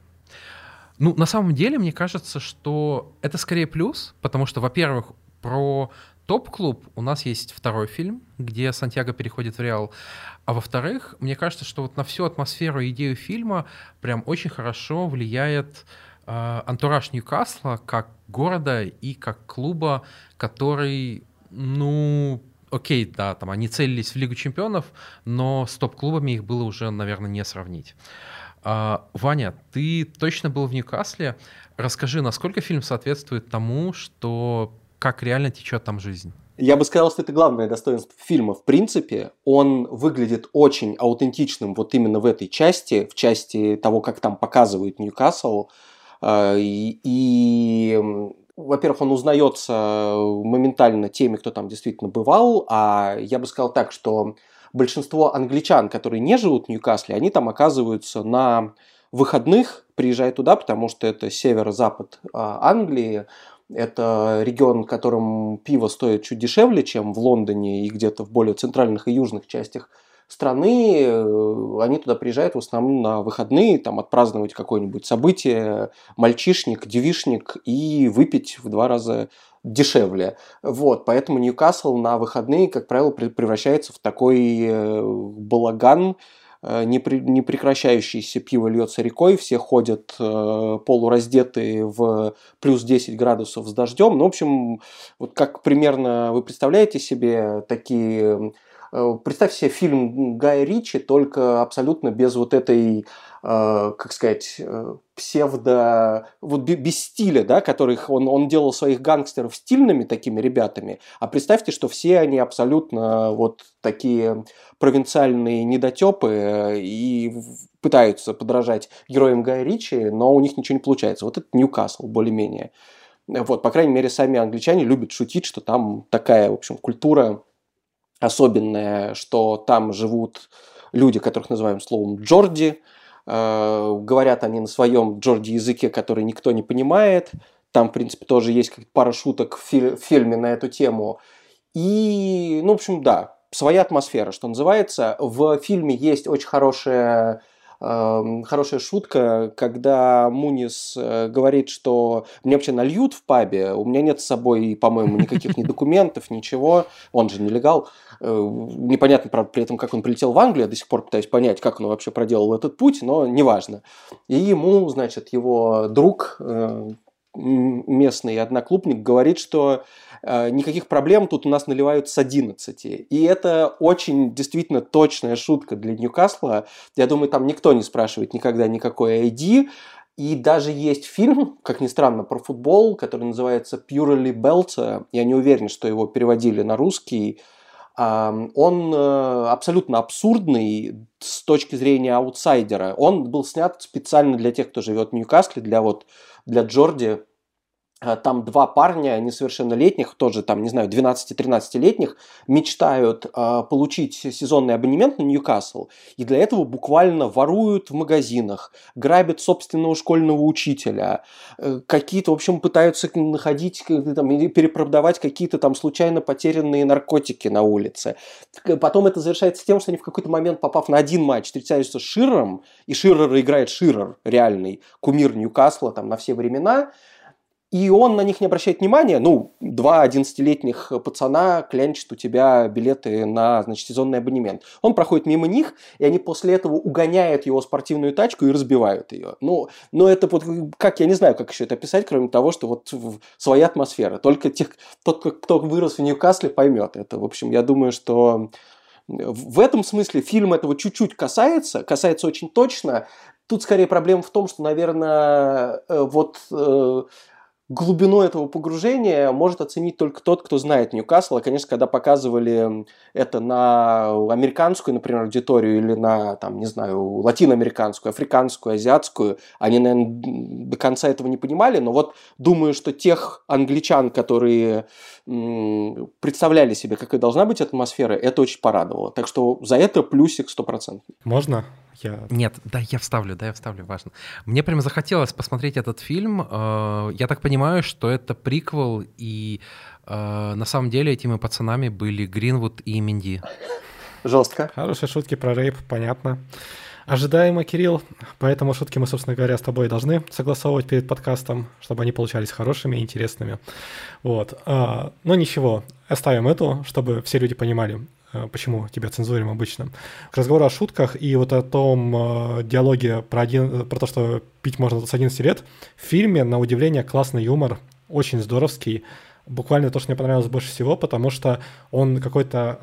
Ну, на самом деле, мне кажется, что это скорее плюс, потому что, во-первых, про топ-клуб у нас есть второй фильм, где Сантьяго переходит в Реал. А во-вторых, мне кажется, что вот на всю атмосферу и идею фильма прям очень хорошо влияет Э, антураж Ньюкасла как города и как клуба, который, ну, окей, да, там они целились в Лигу чемпионов, но с топ-клубами их было уже, наверное, не сравнить. А, Ваня, ты точно был в Ньюкасле. Расскажи, насколько фильм соответствует тому, что как реально течет там жизнь? Я бы сказал, что это главное достоинство фильма. В принципе, он выглядит очень аутентичным вот именно в этой части, в части того, как там показывают Ньюкасл. А, и, и во-первых, он узнается моментально теми, кто там действительно бывал, а я бы сказал так, что большинство англичан, которые не живут в Ньюкасле, они там оказываются на выходных, приезжают туда, потому что это северо-запад а, Англии, это регион, в котором пиво стоит чуть дешевле, чем в Лондоне и где-то в более центральных и южных частях страны, э, они туда приезжают в основном на выходные, там отпраздновать какое-нибудь событие, мальчишник, девишник и выпить в два раза дешевле. Вот, поэтому Ньюкасл на выходные, как правило, превращается в такой э, балаган, при, не прекращающийся пиво льется рекой, все ходят э, полураздетые в плюс 10 градусов с дождем. Ну, в общем, вот как примерно вы представляете себе такие Э, представь себе фильм Гая Ричи, только абсолютно без вот этой, э, как сказать, э, псевдо, вот без стиля, да, которых он, он делал своих гангстеров стильными такими ребятами, а представьте, что все они абсолютно вот такие провинциальные недотепы и пытаются подражать героям Гая Ричи, но у них ничего не получается. Вот это Ньюкасл более-менее. Вот, по крайней мере, сами англичане любят шутить, что там такая, в общем, культура особенное, что там живут люди, которых называем словом Джорди. Э, говорят они на своем Джорди языке, который никто не понимает. Там, в принципе, тоже есть пара шуток в, фи- в фильме на эту тему. И, ну, в общем, да, своя атмосфера, что называется. В фильме есть очень хорошая хорошая шутка, когда Мунис э, говорит, что мне вообще нальют в пабе, у меня нет с собой, по-моему, никаких ни <laughs> документов, ничего, он же нелегал. Э, непонятно, правда, при этом, как он прилетел в Англию, я до сих пор пытаюсь понять, как он вообще проделал этот путь, но неважно. И ему, значит, его друг, э, местный одноклубник, говорит, что э, никаких проблем тут у нас наливают с 11. И это очень действительно точная шутка для Ньюкасла. Я думаю, там никто не спрашивает никогда никакой ID. И даже есть фильм, как ни странно, про футбол, который называется Purely Belt. Я не уверен, что его переводили на русский. Он э, абсолютно абсурдный с точки зрения аутсайдера. Он был снят специально для тех, кто живет в Ньюкасле, для вот для Джорди, там два парня несовершеннолетних, тоже там, не знаю, 12-13-летних, мечтают э, получить сезонный абонемент на Ньюкасл, и для этого буквально воруют в магазинах, грабят собственного школьного учителя, э, какие-то, в общем, пытаются находить там, или перепродавать какие-то там случайно потерянные наркотики на улице. Потом это завершается тем, что они в какой-то момент, попав на один матч, встречаются с Ширером, и Ширер играет Ширер, реальный кумир Ньюкасла там на все времена, и он на них не обращает внимания. Ну, два 11-летних пацана клянчат у тебя билеты на значит, сезонный абонемент. Он проходит мимо них, и они после этого угоняют его спортивную тачку и разбивают ее. Ну, но это вот, как, я не знаю, как еще это описать, кроме того, что вот своя атмосфера. Только тех, тот, кто вырос в Ньюкасле, поймет это. В общем, я думаю, что в этом смысле фильм этого чуть-чуть касается, касается очень точно. Тут скорее проблема в том, что, наверное, э, вот э, глубину этого погружения может оценить только тот, кто знает Ньюкасл. А, конечно, когда показывали это на американскую, например, аудиторию или на, там, не знаю, латиноамериканскую, африканскую, азиатскую, они, наверное, до конца этого не понимали. Но вот думаю, что тех англичан, которые представляли себе, какая должна быть атмосфера, это очень порадовало. Так что за это плюсик стопроцентный. Можно я... Нет, да, я вставлю, да, я вставлю, важно. Мне прям захотелось посмотреть этот фильм. Э, я так понимаю, что это приквел, и э, на самом деле этими пацанами были Гринвуд и Минди. Жестко. Хорошие шутки про рейп, понятно. Ожидаемо, Кирилл, поэтому шутки мы, собственно говоря, с тобой должны согласовывать перед подкастом, чтобы они получались хорошими и интересными. Вот. А, но ничего, оставим эту, чтобы все люди понимали, почему тебя цензурим обычно. К разговору о шутках и вот о том э, диалоге про, один, про то, что пить можно с 11 лет, в фильме, на удивление, классный юмор, очень здоровский. Буквально то, что мне понравилось больше всего, потому что он какой-то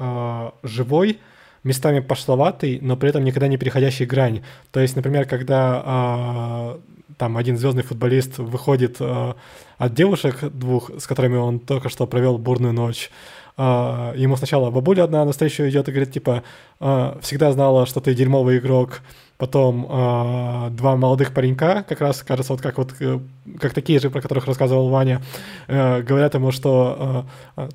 э, живой, местами пошловатый, но при этом никогда не переходящий грань. То есть, например, когда э, там один звездный футболист выходит э, от девушек двух, с которыми он только что провел бурную ночь, а, ему сначала бабуля одна на встречу идет и говорит, типа, а, всегда знала, что ты дерьмовый игрок. Потом а, два молодых паренька, как раз, кажется, вот как вот э, как такие же, про которых рассказывал Ваня, э, говорят ему, что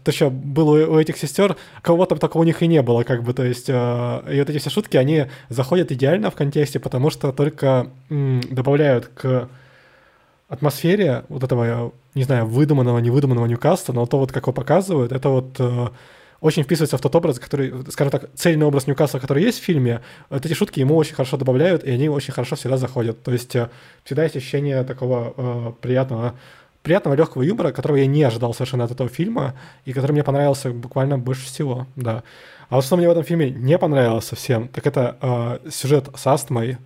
ты что, был у, этих сестер, кого там только у них и не было, как бы, то есть, и вот эти все шутки, они заходят идеально в контексте, потому что только добавляют к атмосфере вот этого, не знаю, выдуманного, невыдуманного Ньюкасла, но то вот, как его показывают, это вот э, очень вписывается в тот образ, который, скажем так, цельный образ Ньюкасла, который есть в фильме. Вот эти шутки ему очень хорошо добавляют, и они очень хорошо всегда заходят. То есть э, всегда есть ощущение такого э, приятного приятного легкого юмора, которого я не ожидал совершенно от этого фильма, и который мне понравился буквально больше всего, да. А вот что мне в этом фильме не понравилось совсем, так это э, сюжет с астмой.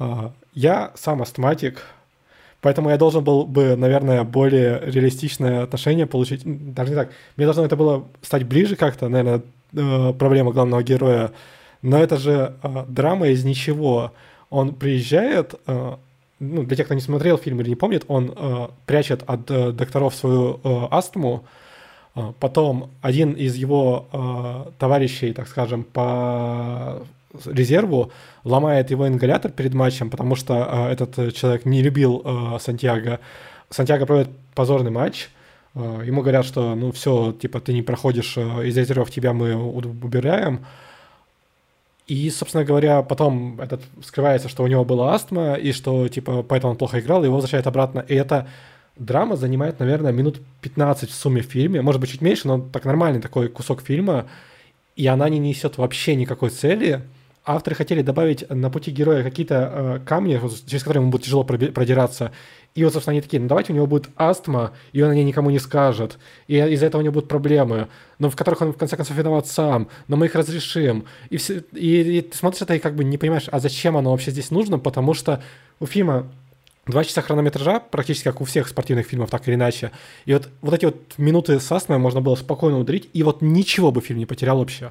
Э, я сам астматик, Поэтому я должен был бы, наверное, более реалистичное отношение получить. Даже не так. Мне должно это было стать ближе как-то, наверное, э, проблема главного героя. Но это же э, драма из ничего. Он приезжает, э, ну, для тех, кто не смотрел фильм или не помнит, он прячет от докторов свою астму, Потом один из его товарищей, так скажем, по резерву, ломает его ингалятор перед матчем, потому что э, этот человек не любил э, Сантьяго. Сантьяго проводит позорный матч. Э, ему говорят, что ну все, типа ты не проходишь э, из резервов, тебя мы убираем. И, собственно говоря, потом этот скрывается, что у него была астма, и что, типа, поэтому он плохо играл, его возвращают обратно. И эта драма занимает, наверное, минут 15 в сумме в фильме. Может быть, чуть меньше, но так нормальный такой кусок фильма. И она не несет вообще никакой цели авторы хотели добавить на пути героя какие-то э, камни, через которые ему будет тяжело продираться. И вот, собственно, они такие, ну давайте у него будет астма, и он о ней никому не скажет. И из-за этого у него будут проблемы, но в которых он, в конце концов, виноват сам. Но мы их разрешим. И, все, и, и ты смотришь это и как бы не понимаешь, а зачем оно вообще здесь нужно, потому что у фильма два часа хронометража, практически как у всех спортивных фильмов, так или иначе. И вот, вот эти вот минуты с астмой можно было спокойно ударить, и вот ничего бы фильм не потерял вообще.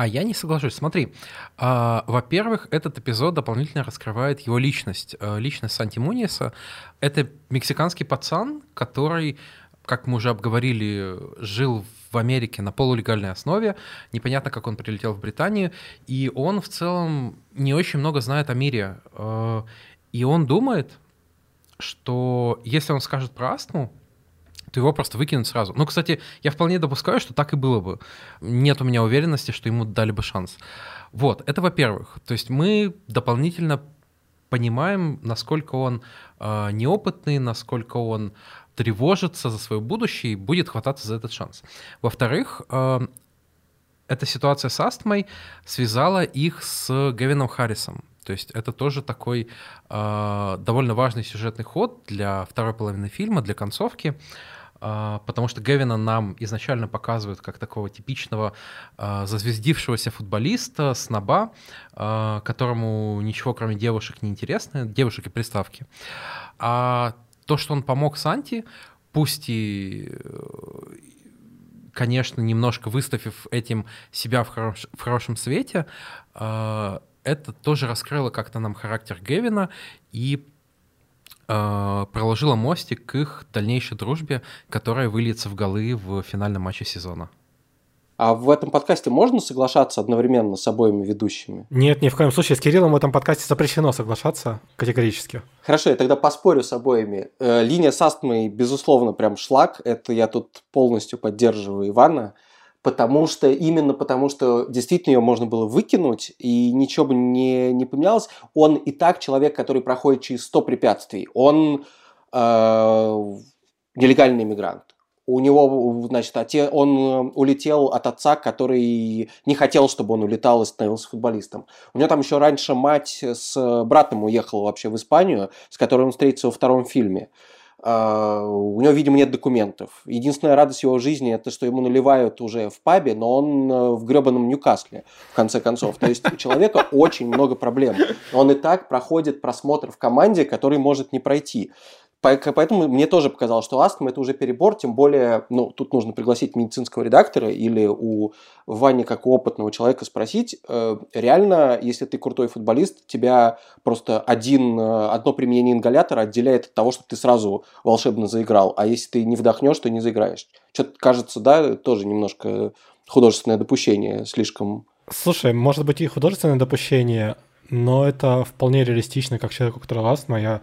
А я не соглашусь. Смотри, а, во-первых, этот эпизод дополнительно раскрывает его личность. А, личность Санти Муниса — это мексиканский пацан, который, как мы уже обговорили, жил в Америке на полулегальной основе. Непонятно, как он прилетел в Британию. И он в целом не очень много знает о мире. А, и он думает, что если он скажет про астму, то его просто выкинут сразу. Ну, кстати, я вполне допускаю, что так и было бы. Нет у меня уверенности, что ему дали бы шанс. Вот, это во-первых. То есть мы дополнительно понимаем, насколько он э, неопытный, насколько он тревожится за свое будущее и будет хвататься за этот шанс. Во-вторых, э, эта ситуация с астмой связала их с Гевином Харрисом. То есть это тоже такой э, довольно важный сюжетный ход для второй половины фильма, для концовки. Потому что Гевина нам изначально показывают как такого типичного а, зазвездившегося футболиста, сноба, а, которому ничего кроме девушек не интересно, девушек и приставки. А то, что он помог Санти, пусть и конечно, немножко выставив этим себя в, хорош, в хорошем свете, это тоже раскрыло как-то нам характер Гевина и проложила мостик к их дальнейшей дружбе, которая выльется в голы в финальном матче сезона. А в этом подкасте можно соглашаться одновременно с обоими ведущими? Нет, ни в коем случае. С Кириллом в этом подкасте запрещено соглашаться категорически. Хорошо, я тогда поспорю с обоими. Э, линия с астмой, безусловно, прям шлак. Это я тут полностью поддерживаю Ивана потому что именно потому что действительно ее можно было выкинуть и ничего бы не, не поменялось. Он и так человек, который проходит через 100 препятствий. Он э, нелегальный иммигрант. У него, значит, отец, он улетел от отца, который не хотел, чтобы он улетал и становился футболистом. У него там еще раньше мать с братом уехала вообще в Испанию, с которым он встретился во втором фильме. А, у него, видимо, нет документов. Единственная радость его жизни это, что ему наливают уже в пабе, но он э, в гребаном Ньюкасле, в конце концов. То есть у человека очень много проблем. Он и так проходит просмотр в команде, который может не пройти. Поэтому мне тоже показалось, что астма это уже перебор, тем более, ну, тут нужно пригласить медицинского редактора или у Вани, как у опытного человека, спросить, э, реально, если ты крутой футболист, тебя просто один, э, одно применение ингалятора отделяет от того, чтобы ты сразу волшебно заиграл, а если ты не вдохнешь, то не заиграешь. Что-то кажется, да, тоже немножко художественное допущение, слишком... Слушай, может быть и художественное допущение, но это вполне реалистично, как человек, у которого астма, я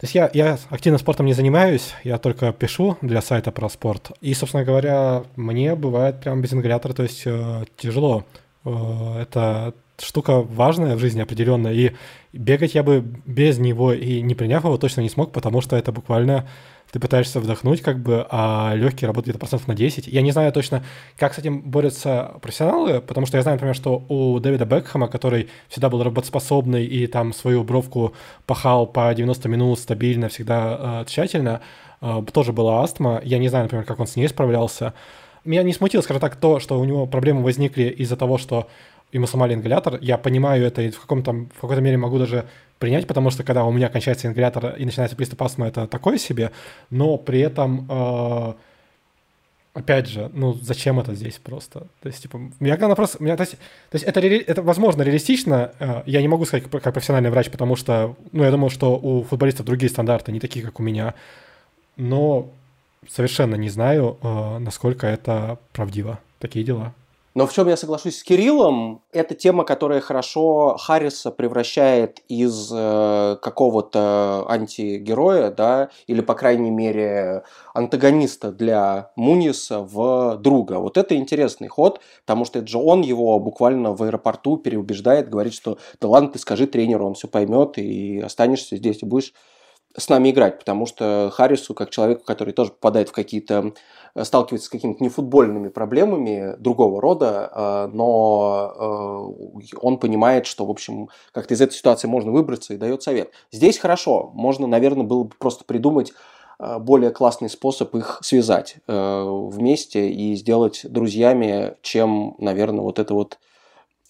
то есть я, я активно спортом не занимаюсь, я только пишу для сайта про спорт. И, собственно говоря, мне бывает прям без ингалятора, то есть э, тяжело. Э, это штука важная в жизни определенная, и бегать я бы без него и не приняв его точно не смог, потому что это буквально ты пытаешься вдохнуть, как бы, а легкие работают где-то процентов на 10. Я не знаю точно, как с этим борются профессионалы, потому что я знаю, например, что у Дэвида Бекхэма, который всегда был работоспособный и там свою бровку пахал по 90 минут стабильно, всегда э, тщательно, э, тоже была астма. Я не знаю, например, как он с ней справлялся. Меня не смутило, скажем так, то, что у него проблемы возникли из-за того, что ему сломали ингалятор. Я понимаю это и в, каком-то, в какой-то мере могу даже принять, потому что когда у меня кончается ингалятор и начинается приступ астмы, это такое себе, но при этом, э, опять же, ну зачем это здесь просто? То есть, типа, у меня главный вопрос, у меня, то, есть, то есть это, это возможно реалистично, э, я не могу сказать как, как профессиональный врач, потому что, ну я думаю, что у футболистов другие стандарты, не такие, как у меня, но совершенно не знаю, э, насколько это правдиво. Такие дела. Но в чем я соглашусь с Кириллом, это тема, которая хорошо Харриса превращает из э, какого-то антигероя, да, или, по крайней мере, антагониста для Муниса в друга. Вот это интересный ход, потому что это же он его буквально в аэропорту переубеждает, говорит, что да ладно, ты скажи тренеру, он все поймет, и останешься здесь, и будешь с нами играть, потому что Харрису, как человеку, который тоже попадает в какие-то, сталкивается с какими-то нефутбольными проблемами другого рода, э, но э, он понимает, что, в общем, как-то из этой ситуации можно выбраться и дает совет. Здесь хорошо, можно, наверное, было бы просто придумать более классный способ их связать вместе и сделать друзьями, чем, наверное, вот эта вот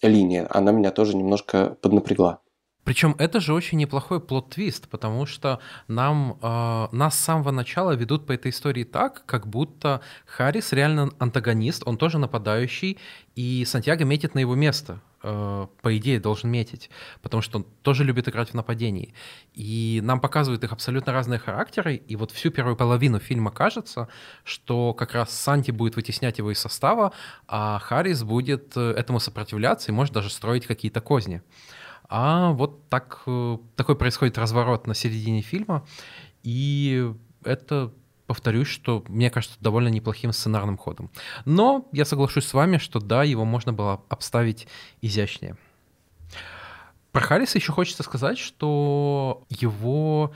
линия. Она меня тоже немножко поднапрягла. Причем это же очень неплохой плод-твист, потому что нам, э, нас с самого начала ведут по этой истории так, как будто Харрис реально антагонист, он тоже нападающий, и Сантьяго метит на его место. Э, по идее, должен метить, потому что он тоже любит играть в нападении. И нам показывают их абсолютно разные характеры, и вот всю первую половину фильма кажется, что как раз Санти будет вытеснять его из состава, а Харрис будет э, этому сопротивляться и может даже строить какие-то козни. А вот так, э, такой происходит разворот на середине фильма, и это повторюсь, что мне кажется довольно неплохим сценарным ходом. Но я соглашусь с вами, что да, его можно было обставить изящнее. Про Харриса еще хочется сказать, что его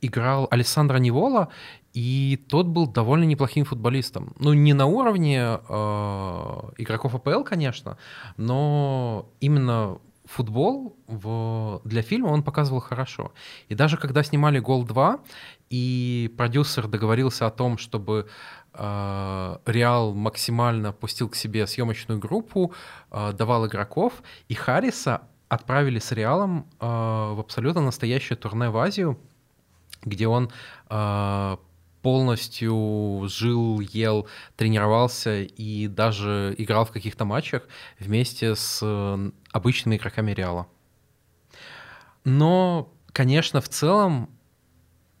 играл Александра Невола, и тот был довольно неплохим футболистом. Ну, не на уровне э, игроков АПЛ, конечно, но именно футбол в, для фильма он показывал хорошо. И даже когда снимали «Гол 2», и продюсер договорился о том, чтобы э, Реал максимально пустил к себе съемочную группу, э, давал игроков, и Харриса отправили с Реалом э, в абсолютно настоящее турне в Азию, где он э, полностью жил, ел, тренировался и даже играл в каких-то матчах вместе с обычными игроками Реала. Но, конечно, в целом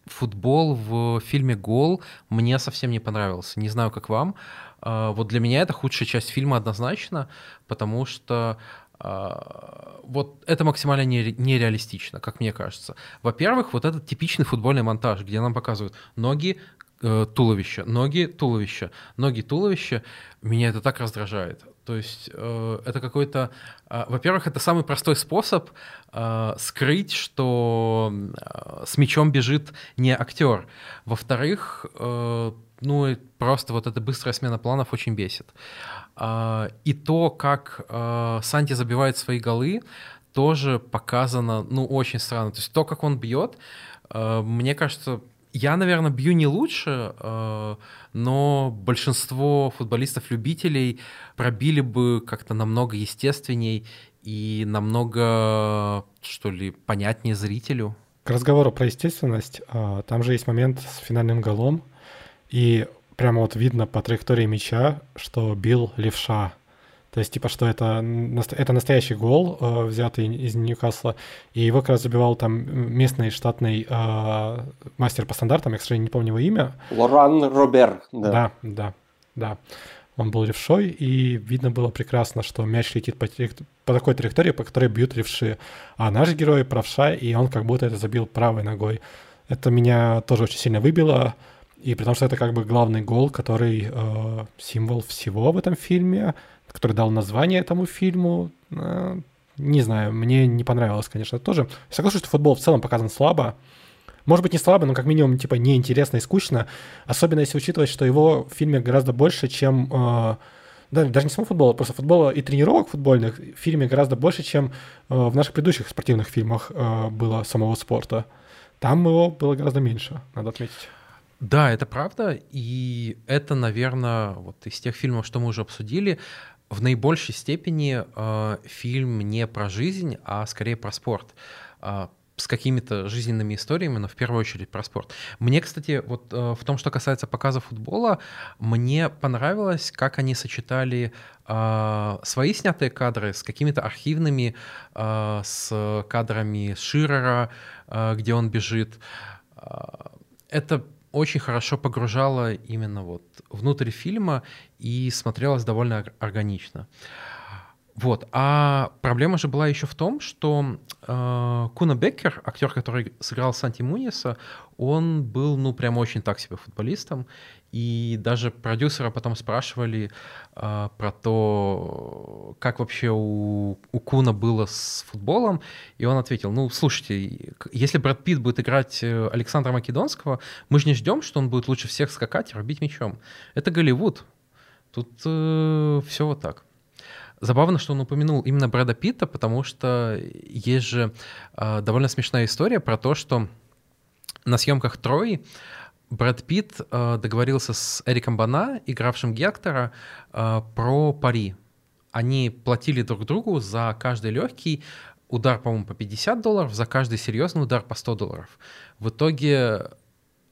футбол в фильме «Гол» мне совсем не понравился. Не знаю, как вам. А, вот для меня это худшая часть фильма однозначно, потому что а, вот это максимально нереалистично, как мне кажется. Во-первых, вот этот типичный футбольный монтаж, где нам показывают ноги, э, туловище, ноги, туловище, ноги, туловище, меня это так раздражает. То есть э, это какой-то... Э, во-первых, это самый простой способ э, скрыть, что э, с мячом бежит не актер. Во-вторых, э, ну, просто вот эта быстрая смена планов очень бесит. Э, и то, как э, Санти забивает свои голы, тоже показано, ну, очень странно. То есть то, как он бьет, э, мне кажется, я, наверное, бью не лучше, э, но большинство футболистов-любителей пробили бы как-то намного естественней и намного, что ли, понятнее зрителю. К разговору про естественность, э, там же есть момент с финальным голом, и прямо вот видно по траектории мяча, что бил левша. То есть, типа, что это, это настоящий гол, э, взятый из Ньюкасла, и его как раз забивал там местный штатный э, мастер по стандартам, я, к сожалению, не помню его имя. Лоран Робер, да. Да, да, да. Он был левшой, и видно было прекрасно, что мяч летит по, по такой траектории, по которой бьют левши. А наш герой правша, и он как будто это забил правой ногой. Это меня тоже очень сильно выбило, и при том, что это как бы главный гол, который э, символ всего в этом фильме, который дал название этому фильму. Э, не знаю, мне не понравилось, конечно, тоже. Соглашусь, что футбол в целом показан слабо. Может быть, не слабо, но как минимум, типа, неинтересно и скучно. Особенно если учитывать, что его в фильме гораздо больше, чем... Э, да, даже не само футбола, просто футбола и тренировок футбольных в фильме гораздо больше, чем э, в наших предыдущих спортивных фильмах э, было самого спорта. Там его было гораздо меньше, надо отметить. Да, это правда, и это, наверное, вот из тех фильмов, что мы уже обсудили, в наибольшей степени э, фильм не про жизнь, а скорее про спорт. Э, с какими-то жизненными историями, но в первую очередь про спорт. Мне, кстати, вот э, в том, что касается показа футбола, мне понравилось, как они сочетали э, свои снятые кадры с какими-то архивными, э, с кадрами Ширера, э, где он бежит. Э, это очень хорошо погружало именно вот внутрь фильма и смотрелось довольно органично. Вот. А проблема же была еще в том, что э, Куна Беккер, актер, который сыграл Санти Муниса, он был, ну, прям очень так себе футболистом. И даже продюсера потом спрашивали э, про то, как вообще у, у Куна было с футболом. И он ответил, ну, слушайте, если Брэд Питт будет играть э, Александра Македонского, мы же не ждем, что он будет лучше всех скакать и рубить мячом. Это Голливуд. Тут э, все вот так. Забавно, что он упомянул именно Брэда Питта, потому что есть же э, довольно смешная история про то, что на съемках Трои Брэд Питт э, договорился с Эриком Бана, игравшим Гектора, э, про пари. Они платили друг другу за каждый легкий удар, по-моему, по 50 долларов, за каждый серьезный удар по 100 долларов. В итоге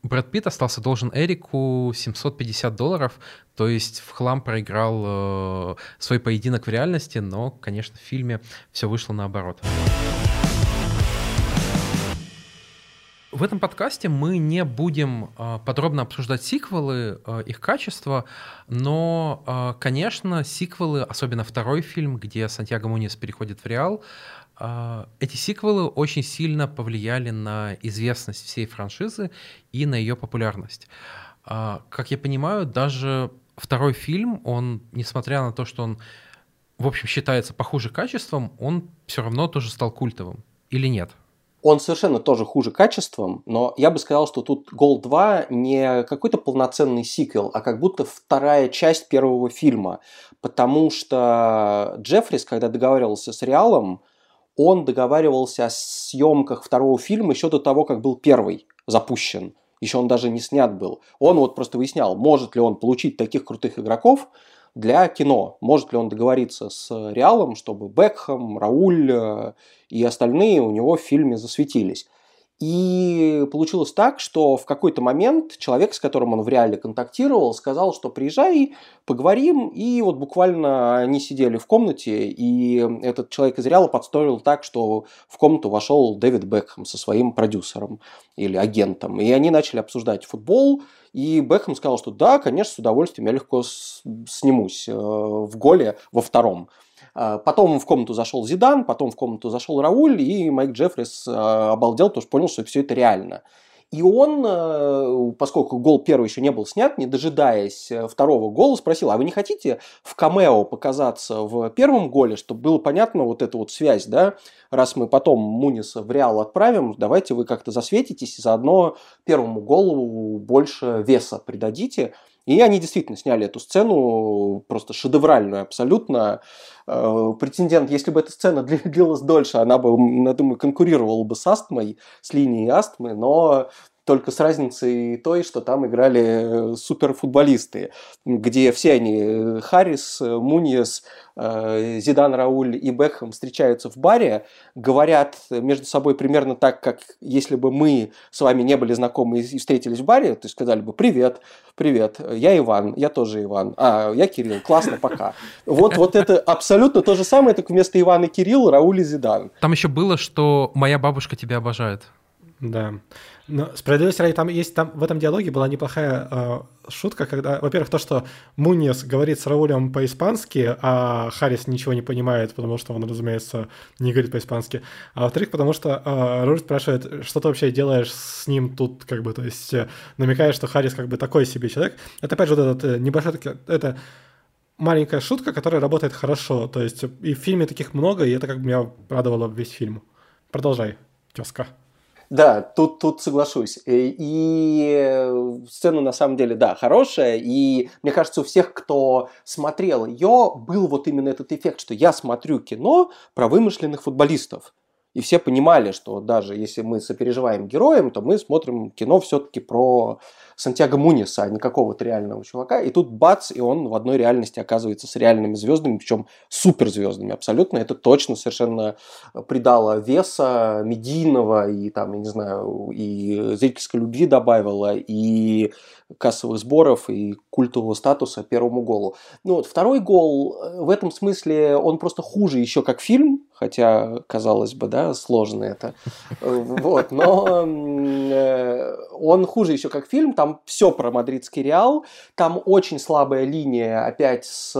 Брэд Питт остался должен Эрику 750 долларов, то есть в хлам проиграл э, свой поединок в реальности, но, конечно, в фильме все вышло наоборот. В этом подкасте мы не будем э, подробно обсуждать сиквелы, э, их качество, но, э, конечно, сиквелы, особенно второй фильм, где Сантьяго Мунис переходит в Реал, эти сиквелы очень сильно повлияли на известность всей франшизы и на ее популярность. Как я понимаю, даже второй фильм, он, несмотря на то, что он, в общем, считается похуже качеством, он все равно тоже стал культовым. Или нет? Он совершенно тоже хуже качеством, но я бы сказал, что тут Гол 2 не какой-то полноценный сиквел, а как будто вторая часть первого фильма. Потому что Джеффрис, когда договаривался с Реалом, он договаривался о съемках второго фильма еще до того, как был первый запущен. Еще он даже не снят был. Он вот просто выяснял, может ли он получить таких крутых игроков, для кино. Может ли он договориться с Реалом, чтобы Бекхэм, Рауль э, и остальные у него в фильме засветились. И получилось так, что в какой-то момент человек, с которым он в реале контактировал, сказал, что приезжай, поговорим. И вот буквально они сидели в комнате, и этот человек из реала подстроил так, что в комнату вошел Дэвид Бекхэм со своим продюсером или агентом. И они начали обсуждать футбол, и Бекхэм сказал, что да, конечно, с удовольствием я легко снимусь э, в голе во втором. А, потом в комнату зашел Зидан, потом в комнату зашел Рауль, и Майк Джеффрис э, обалдел, потому что понял, что все это реально. И он, э, поскольку гол первый еще не был снят, не дожидаясь э, второго гола, спросил, а вы не хотите в камео показаться в первом голе, чтобы было понятно вот эта вот связь, да? Раз мы потом Муниса в Реал отправим, давайте вы как-то засветитесь и заодно первому голу больше веса придадите. И они действительно сняли эту сцену, просто шедевральную абсолютно. Э, претендент, если бы эта сцена <laughs> длилась дольше, она бы, я думаю, конкурировала бы с астмой, с линией астмы, но только с разницей той, что там играли э, суперфутболисты, где все они, э, Харрис, э, Муньес, Зидан, Рауль и Бекхэм встречаются в баре, говорят между собой примерно так, как если бы мы с вами не были знакомы и встретились в баре, то есть сказали бы «Привет, привет, я Иван, я тоже Иван, а, я Кирилл, классно, пока». Вот, вот это абсолютно то же самое, только вместо Ивана Кирилл, Рауль и Зидан. Там еще было, что «Моя бабушка тебя обожает». Да. Но справедливости ради, там есть там в этом диалоге была неплохая э, шутка, когда, во-первых, то, что Муньес говорит с Раулем по-испански, а Харрис ничего не понимает, потому что он, разумеется, не говорит по-испански. А во-вторых, потому что э, Рауль спрашивает, что ты вообще делаешь с ним тут, как бы, то есть э, намекая, что Харрис как бы такой себе человек. Это опять же вот этот э, небольшой, это маленькая шутка, которая работает хорошо. То есть и в фильме таких много, и это как бы меня радовало весь фильм. Продолжай, тезка. Да, тут, тут соглашусь. Э, и сцена на самом деле, да, хорошая. И мне кажется, у всех, кто смотрел ее, был вот именно этот эффект, что я смотрю кино про вымышленных футболистов. И все понимали, что даже если мы сопереживаем героям, то мы смотрим кино все-таки про Сантьяго Муниса, а не какого-то реального чувака. И тут бац, и он в одной реальности оказывается с реальными звездами, причем суперзвездами абсолютно. Это точно совершенно придало веса медийного и там, я не знаю, и зрительской любви добавило, и кассовых сборов и культового статуса первому голу. Ну вот второй гол э, в этом смысле он просто хуже еще как фильм, хотя казалось бы, да, сложно это. Вот, но э, он хуже еще как фильм. Там все про мадридский Реал, там очень слабая линия опять с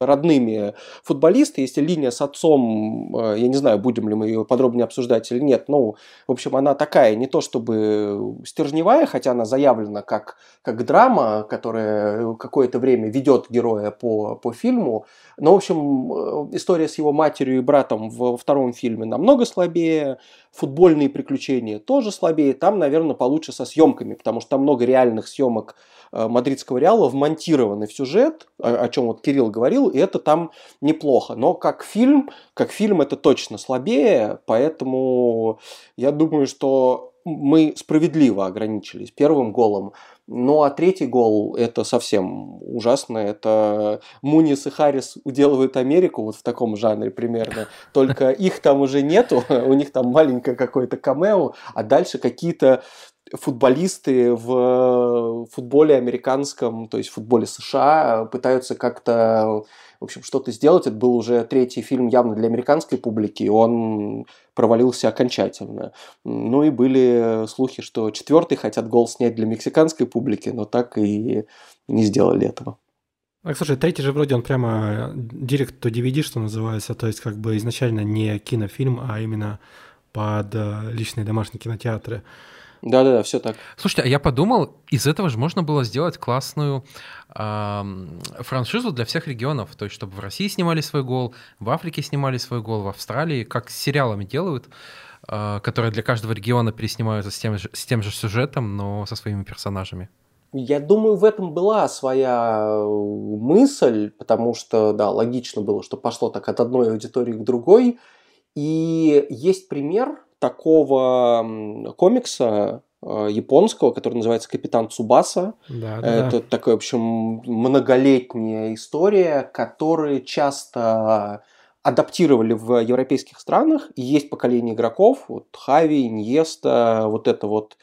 родными футболисты, если линия с отцом, э, я не знаю, будем ли мы ее подробнее обсуждать или нет, ну, в общем, она такая, не то чтобы стержневая, хотя она заявлена как, как драма, которая какое-то время ведет героя по, по фильму, но, в общем, э, история с его матерью и братом во втором фильме намного слабее, футбольные приключения тоже слабее, там, наверное, получше со съемками, потому что там много реальных съемок мадридского Реала вмонтированы в сюжет, о, о чем вот Кирилл говорил, и это там неплохо. Но как фильм, как фильм это точно слабее, поэтому я думаю, что мы справедливо ограничились первым голом. Ну а третий гол – это совсем ужасно. Это Мунис и Харрис уделывают Америку вот в таком жанре примерно. Только их там уже нету, <laughs> у них там маленькое какое-то камео, а дальше какие-то футболисты в футболе американском, то есть в футболе США, пытаются как-то в общем, что-то сделать. Это был уже третий фильм явно для американской публики, и он провалился окончательно. Ну и были слухи, что четвертый хотят гол снять для мексиканской публики, но так и не сделали этого. А, слушай, третий же вроде он прямо директ to DVD, что называется, то есть как бы изначально не кинофильм, а именно под э, личные домашние кинотеатры. Да-да-да, все так. Слушайте, а я подумал, из этого же можно было сделать классную франшизу для всех регионов. То есть, чтобы в России снимали свой гол, в Африке снимали свой гол, в Австралии, как с сериалами делают, э, которые для каждого региона переснимаются с тем, же, с тем же сюжетом, но со своими персонажами. Я думаю, в этом была своя э, мысль, потому что, да, логично было, что пошло так от одной аудитории к другой. И есть пример, такого комикса э, японского, который называется «Капитан Цубаса». Да, да, Это да. такая, в общем, многолетняя история, которую часто адаптировали в европейских странах. И есть поколение игроков, вот Хави, Иньеста, вот это вот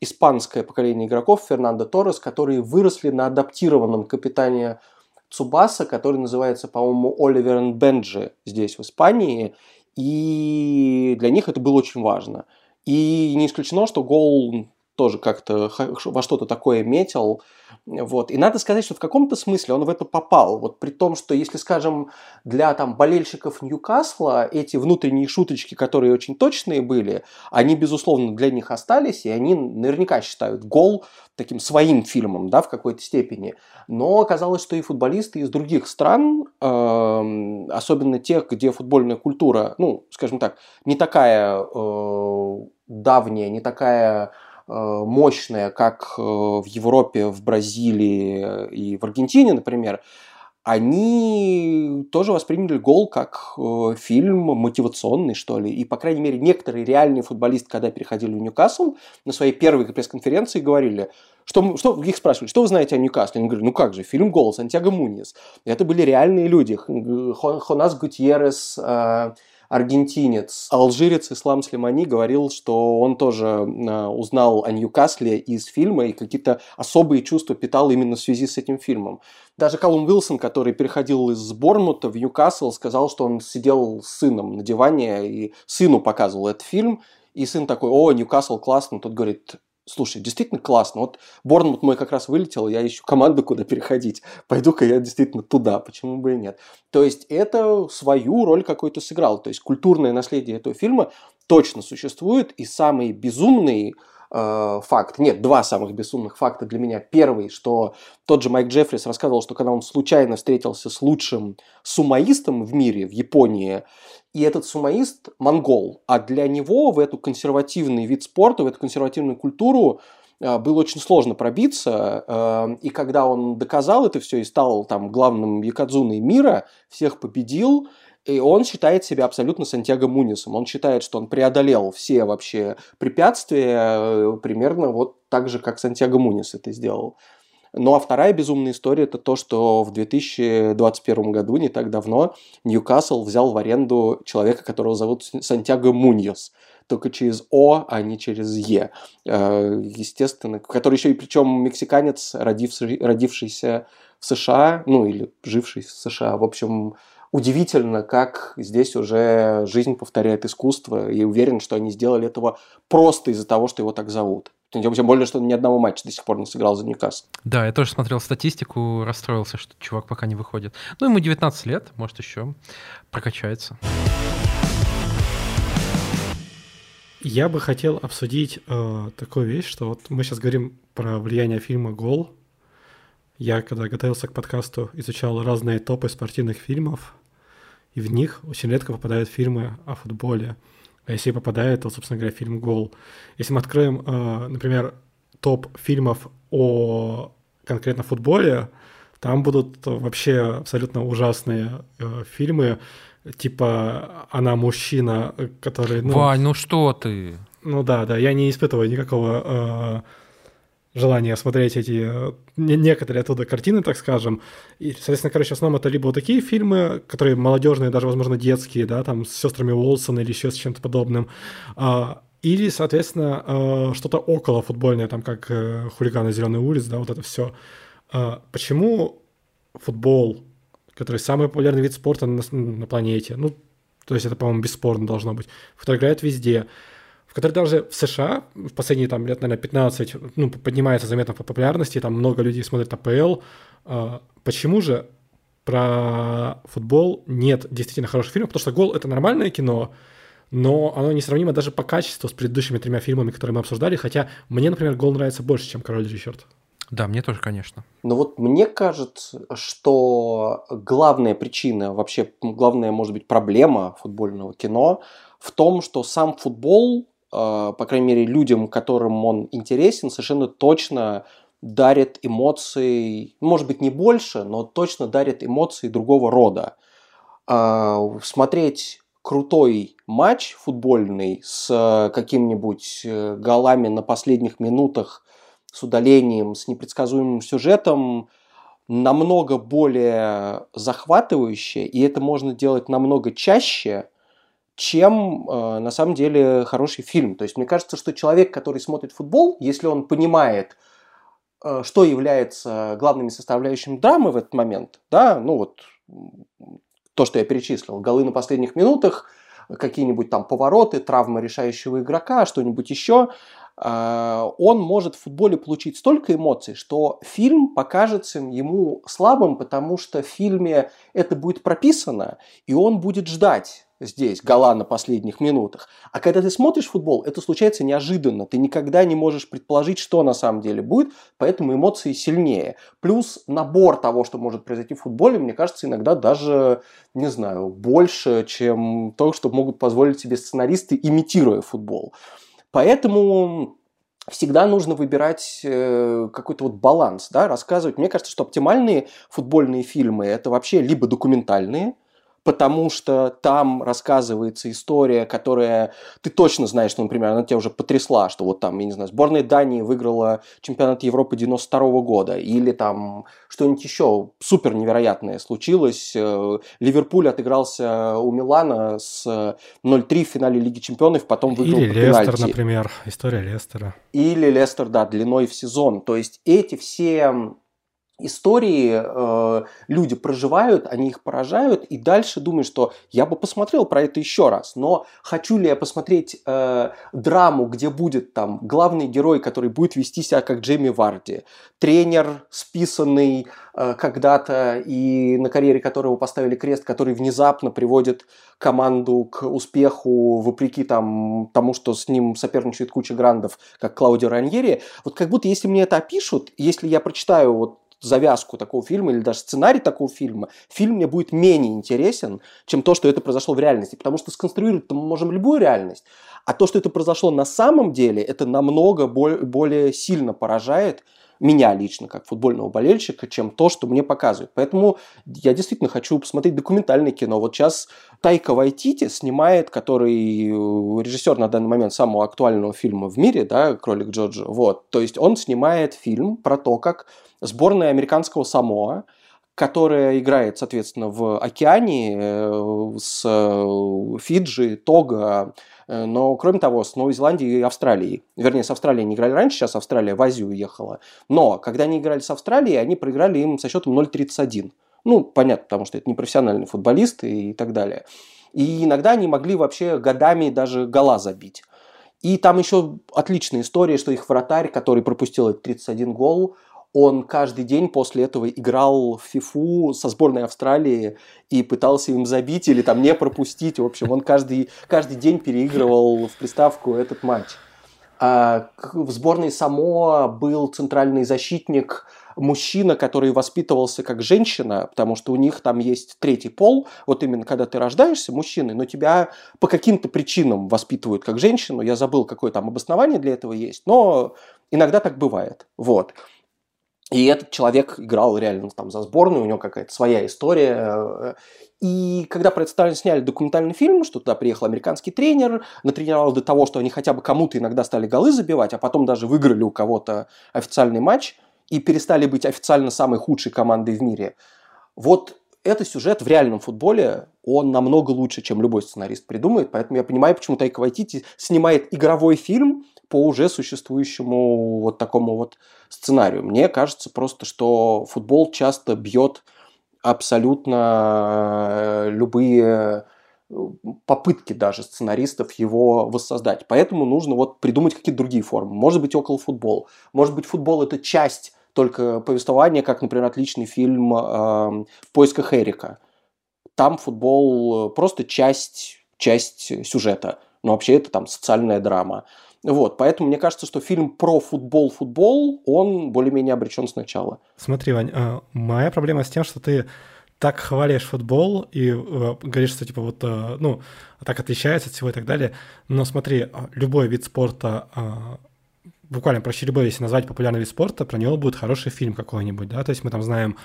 испанское поколение игроков, Фернандо Торрес, которые выросли на адаптированном капитане Цубаса, который называется, по-моему, Оливер Бенджи здесь, в Испании. И для них это было очень важно. И не исключено, что гол тоже как-то во что-то такое метил. Вот. И надо сказать, что в каком-то смысле он в это попал. Вот при том, что если, скажем, для там, болельщиков Ньюкасла эти внутренние шуточки, которые очень точные были, они, безусловно, для них остались, и они наверняка считают гол таким своим фильмом, да, в какой-то степени. Но оказалось, что и футболисты из других стран, э, особенно тех, где футбольная культура, ну, скажем так, не такая э, давняя, не такая мощная, как э, в Европе, в Бразилии и в Аргентине, например, они тоже восприняли гол как э, фильм мотивационный, что ли. И, по крайней мере, некоторые реальные футболисты, когда переходили в Ньюкасл, на своей первой пресс-конференции говорили, что, что их спрашивали, что вы знаете о Ньюкасле? Они говорят, ну как же, фильм «Гол» Сантьяго Муньес. Это были реальные люди. Хонас Гутьеррес, аргентинец, алжирец Ислам Слимани говорил, что он тоже э, узнал о Ньюкасле из фильма и какие-то особые чувства питал именно в связи с этим фильмом. Даже Калум Уилсон, который переходил из Борнмута в Ньюкасл, сказал, что он сидел с сыном на диване и сыну показывал этот фильм, и сын такой, о, Ньюкасл классно, тот говорит, слушай, действительно классно. Вот Борнмут мой как раз вылетел, я ищу команду, куда переходить. Пойду-ка я действительно туда, почему бы и нет. То есть это свою роль какой-то сыграл. То есть культурное наследие этого фильма точно существует, и самый безумный э, факт. Нет, два самых безумных факта для меня. Первый, что тот же Майк Джеффрис рассказывал, что когда он случайно встретился с лучшим сумаистом в мире, в Японии, и этот сумаист монгол. А для него в эту консервативный вид спорта, в эту консервативную культуру э, было очень сложно пробиться, э, и когда он доказал это все и стал там главным якадзуной мира, всех победил, и он считает себя абсолютно Сантьяго Мунисом. Он считает, что он преодолел все вообще препятствия э, примерно вот так же, как Сантьяго Мунис это сделал. Ну а вторая безумная история это то, что в 2021 году, не так давно, Ньюкасл взял в аренду человека, которого зовут Сантьяго Муньос только через О, а не через Е. Э, естественно, который еще и причем мексиканец, родивший, родившийся в США, ну или живший в США. В общем, удивительно, как здесь уже жизнь повторяет искусство, и уверен, что они сделали этого просто из-за того, что его так зовут. Тем более, что ни одного матча до сих пор не сыграл за Ньюкасл. Да, я тоже смотрел статистику, расстроился, что чувак пока не выходит. Ну, ему 19 лет, может, еще прокачается. Я бы хотел обсудить э, такую вещь, что вот мы сейчас говорим про влияние фильма «Гол». Я, когда готовился к подкасту, изучал разные топы спортивных фильмов, и в них очень редко попадают фильмы о футболе. А если попадает, то, собственно говоря, фильм «Гол». Если мы откроем, э, например, топ фильмов о конкретно футболе, там будут вообще абсолютно ужасные э, фильмы, типа «Она мужчина», который... Ну... Вань, ну что ты? Ну да, да, я не испытываю никакого желания смотреть эти э, некоторые оттуда картины, так скажем. И, соответственно, короче, в основном это либо вот такие фильмы, которые молодежные, даже, возможно, детские, да, там с сестрами Уолсон или еще с чем-то подобным. Э, или, соответственно, э, что-то около футбольное, там как э, хулиганы Зеленой улиц, да, вот это все. Э, почему футбол, который самый популярный вид спорта на, на планете, ну, то есть это, по-моему, бесспорно должно быть, играют везде, в который даже в США в последние там лет, наверное, 15, ну, поднимается заметно по популярности, там много людей смотрят АПЛ. Почему же про футбол нет действительно хороших фильмов? Потому что «Гол» — это нормальное кино, но оно несравнимо даже по качеству с предыдущими тремя фильмами, которые мы обсуждали, хотя мне, например, «Гол» нравится больше, чем «Король Ричард». Да, мне тоже, конечно. Но вот мне кажется, что главная причина, вообще главная, может быть, проблема футбольного кино в том, что сам футбол, по крайней мере, людям, которым он интересен, совершенно точно дарит эмоции, может быть, не больше, но точно дарит эмоции другого рода. Э, смотреть крутой матч футбольный с э, каким-нибудь э, голами на последних минутах, с удалением, с непредсказуемым сюжетом, намного более захватывающее, и это можно делать намного чаще, чем э, на самом деле хороший фильм. То есть мне кажется, что человек, который смотрит футбол, если он понимает, э, что является главными составляющими драмы в этот момент, да, ну вот то, что я перечислил, голы на последних минутах, какие-нибудь там повороты, травмы решающего игрока, что-нибудь еще, э, он может в футболе получить столько эмоций, что фильм покажется ему слабым, потому что в фильме это будет прописано, и он будет ждать здесь, гола на последних минутах. А когда ты смотришь футбол, это случается неожиданно. Ты никогда не можешь предположить, что на самом деле будет, поэтому эмоции сильнее. Плюс набор того, что может произойти в футболе, мне кажется, иногда даже, не знаю, больше, чем то, что могут позволить себе сценаристы, имитируя футбол. Поэтому всегда нужно выбирать э, какой-то вот баланс, да, рассказывать. Мне кажется, что оптимальные футбольные фильмы это вообще либо документальные, потому что там рассказывается история, которая ты точно знаешь, что, например, она тебя уже потрясла, что вот там, я не знаю, сборная Дании выиграла чемпионат Европы 92 -го года, или там что-нибудь еще супер невероятное случилось. Э, Ливерпуль отыгрался у Милана с 0-3 в финале Лиги Чемпионов, потом выиграл Или Лестер, пенальти. например, история Лестера. Или Лестер, да, длиной в сезон. То есть эти все истории э, люди проживают, они их поражают, и дальше думают, что я бы посмотрел про это еще раз, но хочу ли я посмотреть э, драму, где будет там главный герой, который будет вести себя как Джейми Варди, тренер, списанный э, когда-то и на карьере которого поставили крест, который внезапно приводит команду к успеху вопреки там, тому, что с ним соперничает куча грандов, как Клаудио Раньери. Вот как будто если мне это опишут, если я прочитаю вот завязку такого фильма или даже сценарий такого фильма, фильм мне будет менее интересен, чем то, что это произошло в реальности. Потому что сконструировать мы можем любую реальность, а то, что это произошло на самом деле, это намного более сильно поражает меня лично, как футбольного болельщика, чем то, что мне показывают. Поэтому я действительно хочу посмотреть документальное кино. Вот сейчас Тайка Вайтити снимает, который э, режиссер на данный момент самого актуального фильма в мире, да, «Кролик Джорджа». Вот. То есть он снимает фильм про то, как сборная американского Самоа которая играет, соответственно, в океане э, с э, Фиджи, Того, э, но, кроме того, с Новой Зеландией и Австралией. Вернее, с Австралией они играли раньше, сейчас Австралия в Азию уехала. Но, когда они играли с Австралией, они проиграли им со счетом 0-31. Ну, понятно, потому что это не профессиональные футболисты и так далее. И иногда они могли вообще годами даже гола забить. И там еще отличная история, что их вратарь, который пропустил этот 31 гол, он каждый день после этого играл в фифу со сборной Австралии и пытался им забить или там не пропустить. В общем, он каждый, каждый день переигрывал в приставку этот матч. А в сборной Самоа был центральный защитник, мужчина, который воспитывался как женщина, потому что у них там есть третий пол, вот именно когда ты рождаешься мужчиной, но тебя по каким-то причинам воспитывают как женщину, я забыл, какое там обоснование для этого есть, но иногда так бывает, вот. И этот человек играл реально там за сборную, у него какая-то своя история. И когда про это сняли документальный фильм, что туда приехал американский тренер, натренировал до того, что они хотя бы кому-то иногда стали голы забивать, а потом даже выиграли у кого-то официальный матч и перестали быть официально самой худшей командой в мире. Вот этот сюжет в реальном футболе, он намного лучше, чем любой сценарист придумает, поэтому я понимаю, почему Тайка Вайтити снимает игровой фильм по уже существующему вот такому вот сценарию. Мне кажется просто, что футбол часто бьет абсолютно э, любые э, попытки даже сценаристов его воссоздать. Поэтому нужно вот придумать какие-то другие формы. Может быть, около футбол. Может быть, футбол – это часть только повествования, как, например, отличный фильм э, «В поисках Эрика». Там футбол э, просто часть, часть сюжета. Но вообще это там социальная драма. Вот, поэтому мне кажется, что фильм про футбол-футбол, он более-менее обречен сначала. Смотри, Вань, э, моя проблема с тем, что ты так хвалишь футбол и э, говоришь, что типа вот, э, ну, так отличается от всего и так далее. Но смотри, любой вид спорта, буквально проще любой, если назвать популярный вид спорта, про него будет хороший фильм какой-нибудь, да, то есть мы там знаем,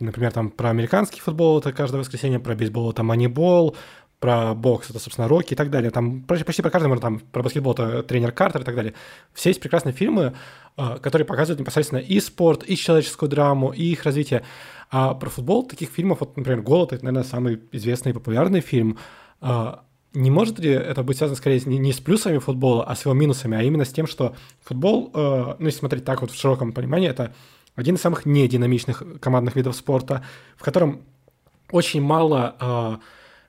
например, там про американский футбол, это каждое воскресенье, про бейсбол это манибол, про бокс, это, собственно, Рокки и так далее. Там почти, про каждый, там, про баскетбол это тренер Картер и так далее. Все есть прекрасные фильмы, э, которые показывают непосредственно и спорт, и человеческую драму, и их развитие. А про футбол таких фильмов, вот, например, «Голод» — это, наверное, самый известный и популярный фильм. Э, не может ли это быть связано скорее не, с плюсами футбола, а с его минусами, а именно с тем, что футбол, э, ну, если смотреть так вот в широком понимании, это один из самых нединамичных командных видов спорта, в котором очень мало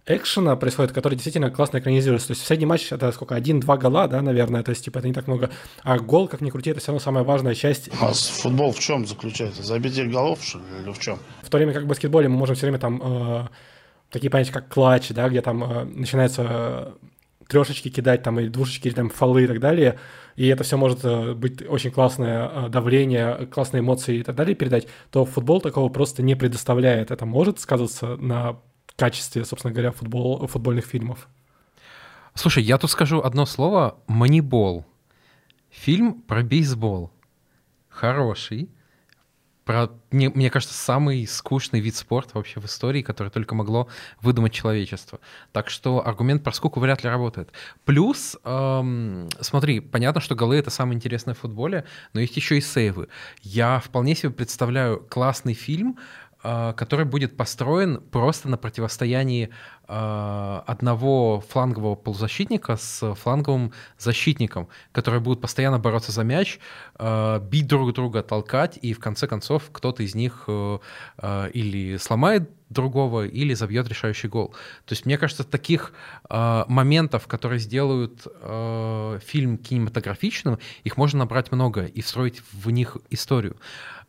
экшена происходит, который действительно классно экранизируется. То есть средний матч это сколько, один-два гола, да, наверное, то есть типа это не так много. А гол, как ни крути, это все равно самая важная часть. А футбол в чем заключается? Забитие голов, что ли, или в чем? В то время как в баскетболе мы можем все время там э, такие понятия, как клатч, да, где там э, начинается э, трешечки кидать, там, и двушечки, или там, фолы и так далее, и это все может э, быть очень классное э, давление, классные эмоции и так далее передать, то футбол такого просто не предоставляет. Это может сказываться на качестве, собственно говоря, футбол, футбольных фильмов. Слушай, я тут скажу одно слово — «Манибол». Фильм про бейсбол. Хороший. Про, мне, мне кажется, самый скучный вид спорта вообще в истории, который только могло выдумать человечество. Так что аргумент про скуку вряд ли работает. Плюс, эм, смотри, понятно, что голы — это самое интересное в футболе, но есть еще и сейвы. Я вполне себе представляю классный фильм, который будет построен просто на противостоянии а, одного флангового полузащитника с фланговым защитником, которые будут постоянно бороться за мяч, а, бить друг друга, толкать, и в конце концов кто-то из них э, или сломает другого, или забьет решающий гол. То есть, мне кажется, таких моментов, которые сделают фильм кинематографичным, их можно набрать много и встроить в них историю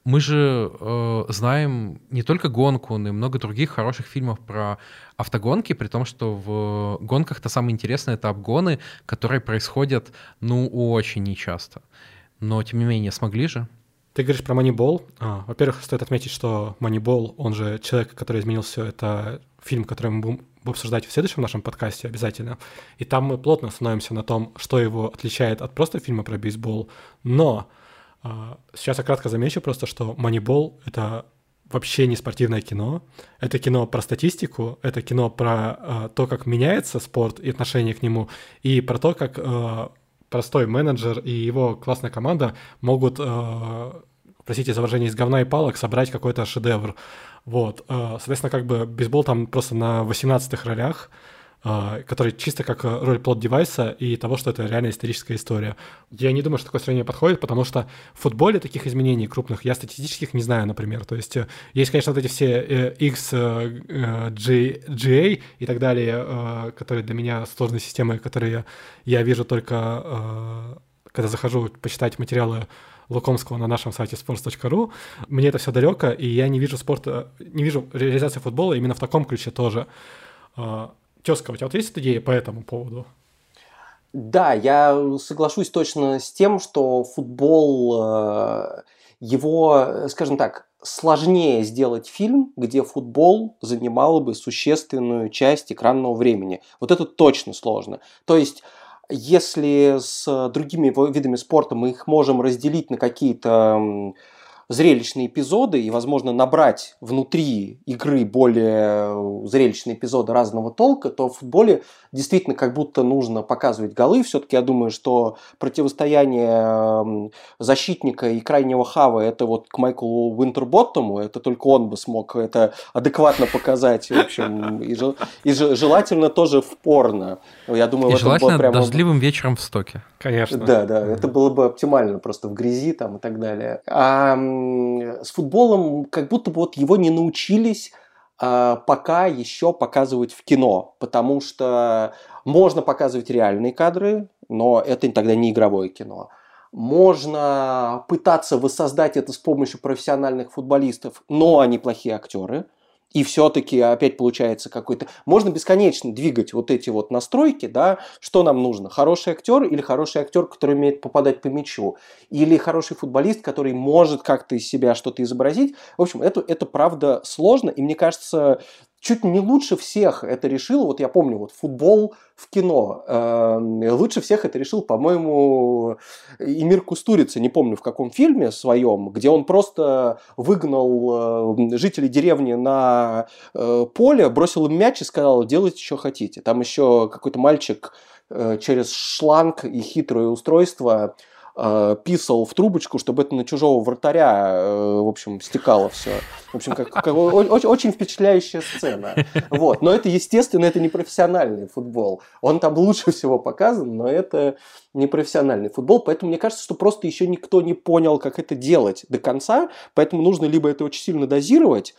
мы же э, знаем не только гонку, но и много других хороших фильмов про автогонки, при том, что в гонках-то самое интересное — это обгоны, которые происходят, ну, очень нечасто. Но, тем не менее, смогли же. Ты говоришь про Moneyball. А, во-первых, стоит отметить, что Moneyball, он же человек, который изменил все, это фильм, который мы будем обсуждать в следующем нашем подкасте обязательно. И там мы плотно становимся на том, что его отличает от просто фильма про бейсбол. Но сейчас я кратко замечу просто, что Moneyball — это вообще не спортивное кино. Это кино про статистику, это кино про э, то, как меняется спорт и отношение к нему, и про то, как э, простой менеджер и его классная команда могут, простите за выражение, из говна и палок собрать какой-то шедевр. Вот. Соответственно, как бы бейсбол там просто на 18-х ролях, а, который чисто как э, роль плод-девайса и того, что это реально историческая история. Я не думаю, что такое сравнение подходит, потому что в футболе таких изменений крупных я статистических не знаю, например. То есть э, есть, конечно, вот эти все э, X, G, GA и так далее, которые для меня сложные системы, которые я вижу только когда захожу почитать материалы Лукомского на нашем сайте sports.ru. Мне это все далеко, и я не вижу спорта, не вижу реализации футбола именно в таком ключе тоже. Тезка, у тебя вот есть идея по этому поводу? Да, я соглашусь точно с тем, что футбол, э, его, скажем так, сложнее сделать фильм, где футбол занимал бы существенную часть экранного времени. Вот это точно сложно. То есть если с другими видами спорта мы их можем разделить на какие-то зрелищные эпизоды и, возможно, набрать внутри игры более зрелищные эпизоды разного толка, то в футболе действительно как будто нужно показывать голы. Все-таки я думаю, что противостояние защитника и крайнего хава это вот к Майклу Уинтерботтому, это только он бы смог это адекватно показать, в общем, и, и желательно тоже в порно. Я думаю, и желательно прямо... дождливым вечером в стоке. Конечно. Да, да, это было бы оптимально просто в грязи там и так далее. А с футболом как будто бы вот его не научились а, пока еще показывать в кино, потому что можно показывать реальные кадры, но это тогда не игровое кино. Можно пытаться воссоздать это с помощью профессиональных футболистов, но они плохие актеры и все-таки опять получается какой-то... Можно бесконечно двигать вот эти вот настройки, да, что нам нужно? Хороший актер или хороший актер, который умеет попадать по мячу? Или хороший футболист, который может как-то из себя что-то изобразить? В общем, это, это правда сложно, и мне кажется, чуть не лучше всех это решил, вот я помню, вот футбол в кино, э, лучше всех это решил, по-моему, Эмир Кустурица, не помню в каком фильме своем, где он просто выгнал э, жителей деревни на э, поле, бросил им мяч и сказал, делайте, что хотите. Там еще какой-то мальчик э, через шланг и хитрое устройство писал в трубочку, чтобы это на чужого вратаря, э, в общем, стекало все. В общем, как, как, очень, очень впечатляющая сцена. Вот. Но это, естественно, это не профессиональный футбол. Он там лучше всего показан, но это не профессиональный футбол. Поэтому мне кажется, что просто еще никто не понял, как это делать до конца. Поэтому нужно либо это очень сильно дозировать,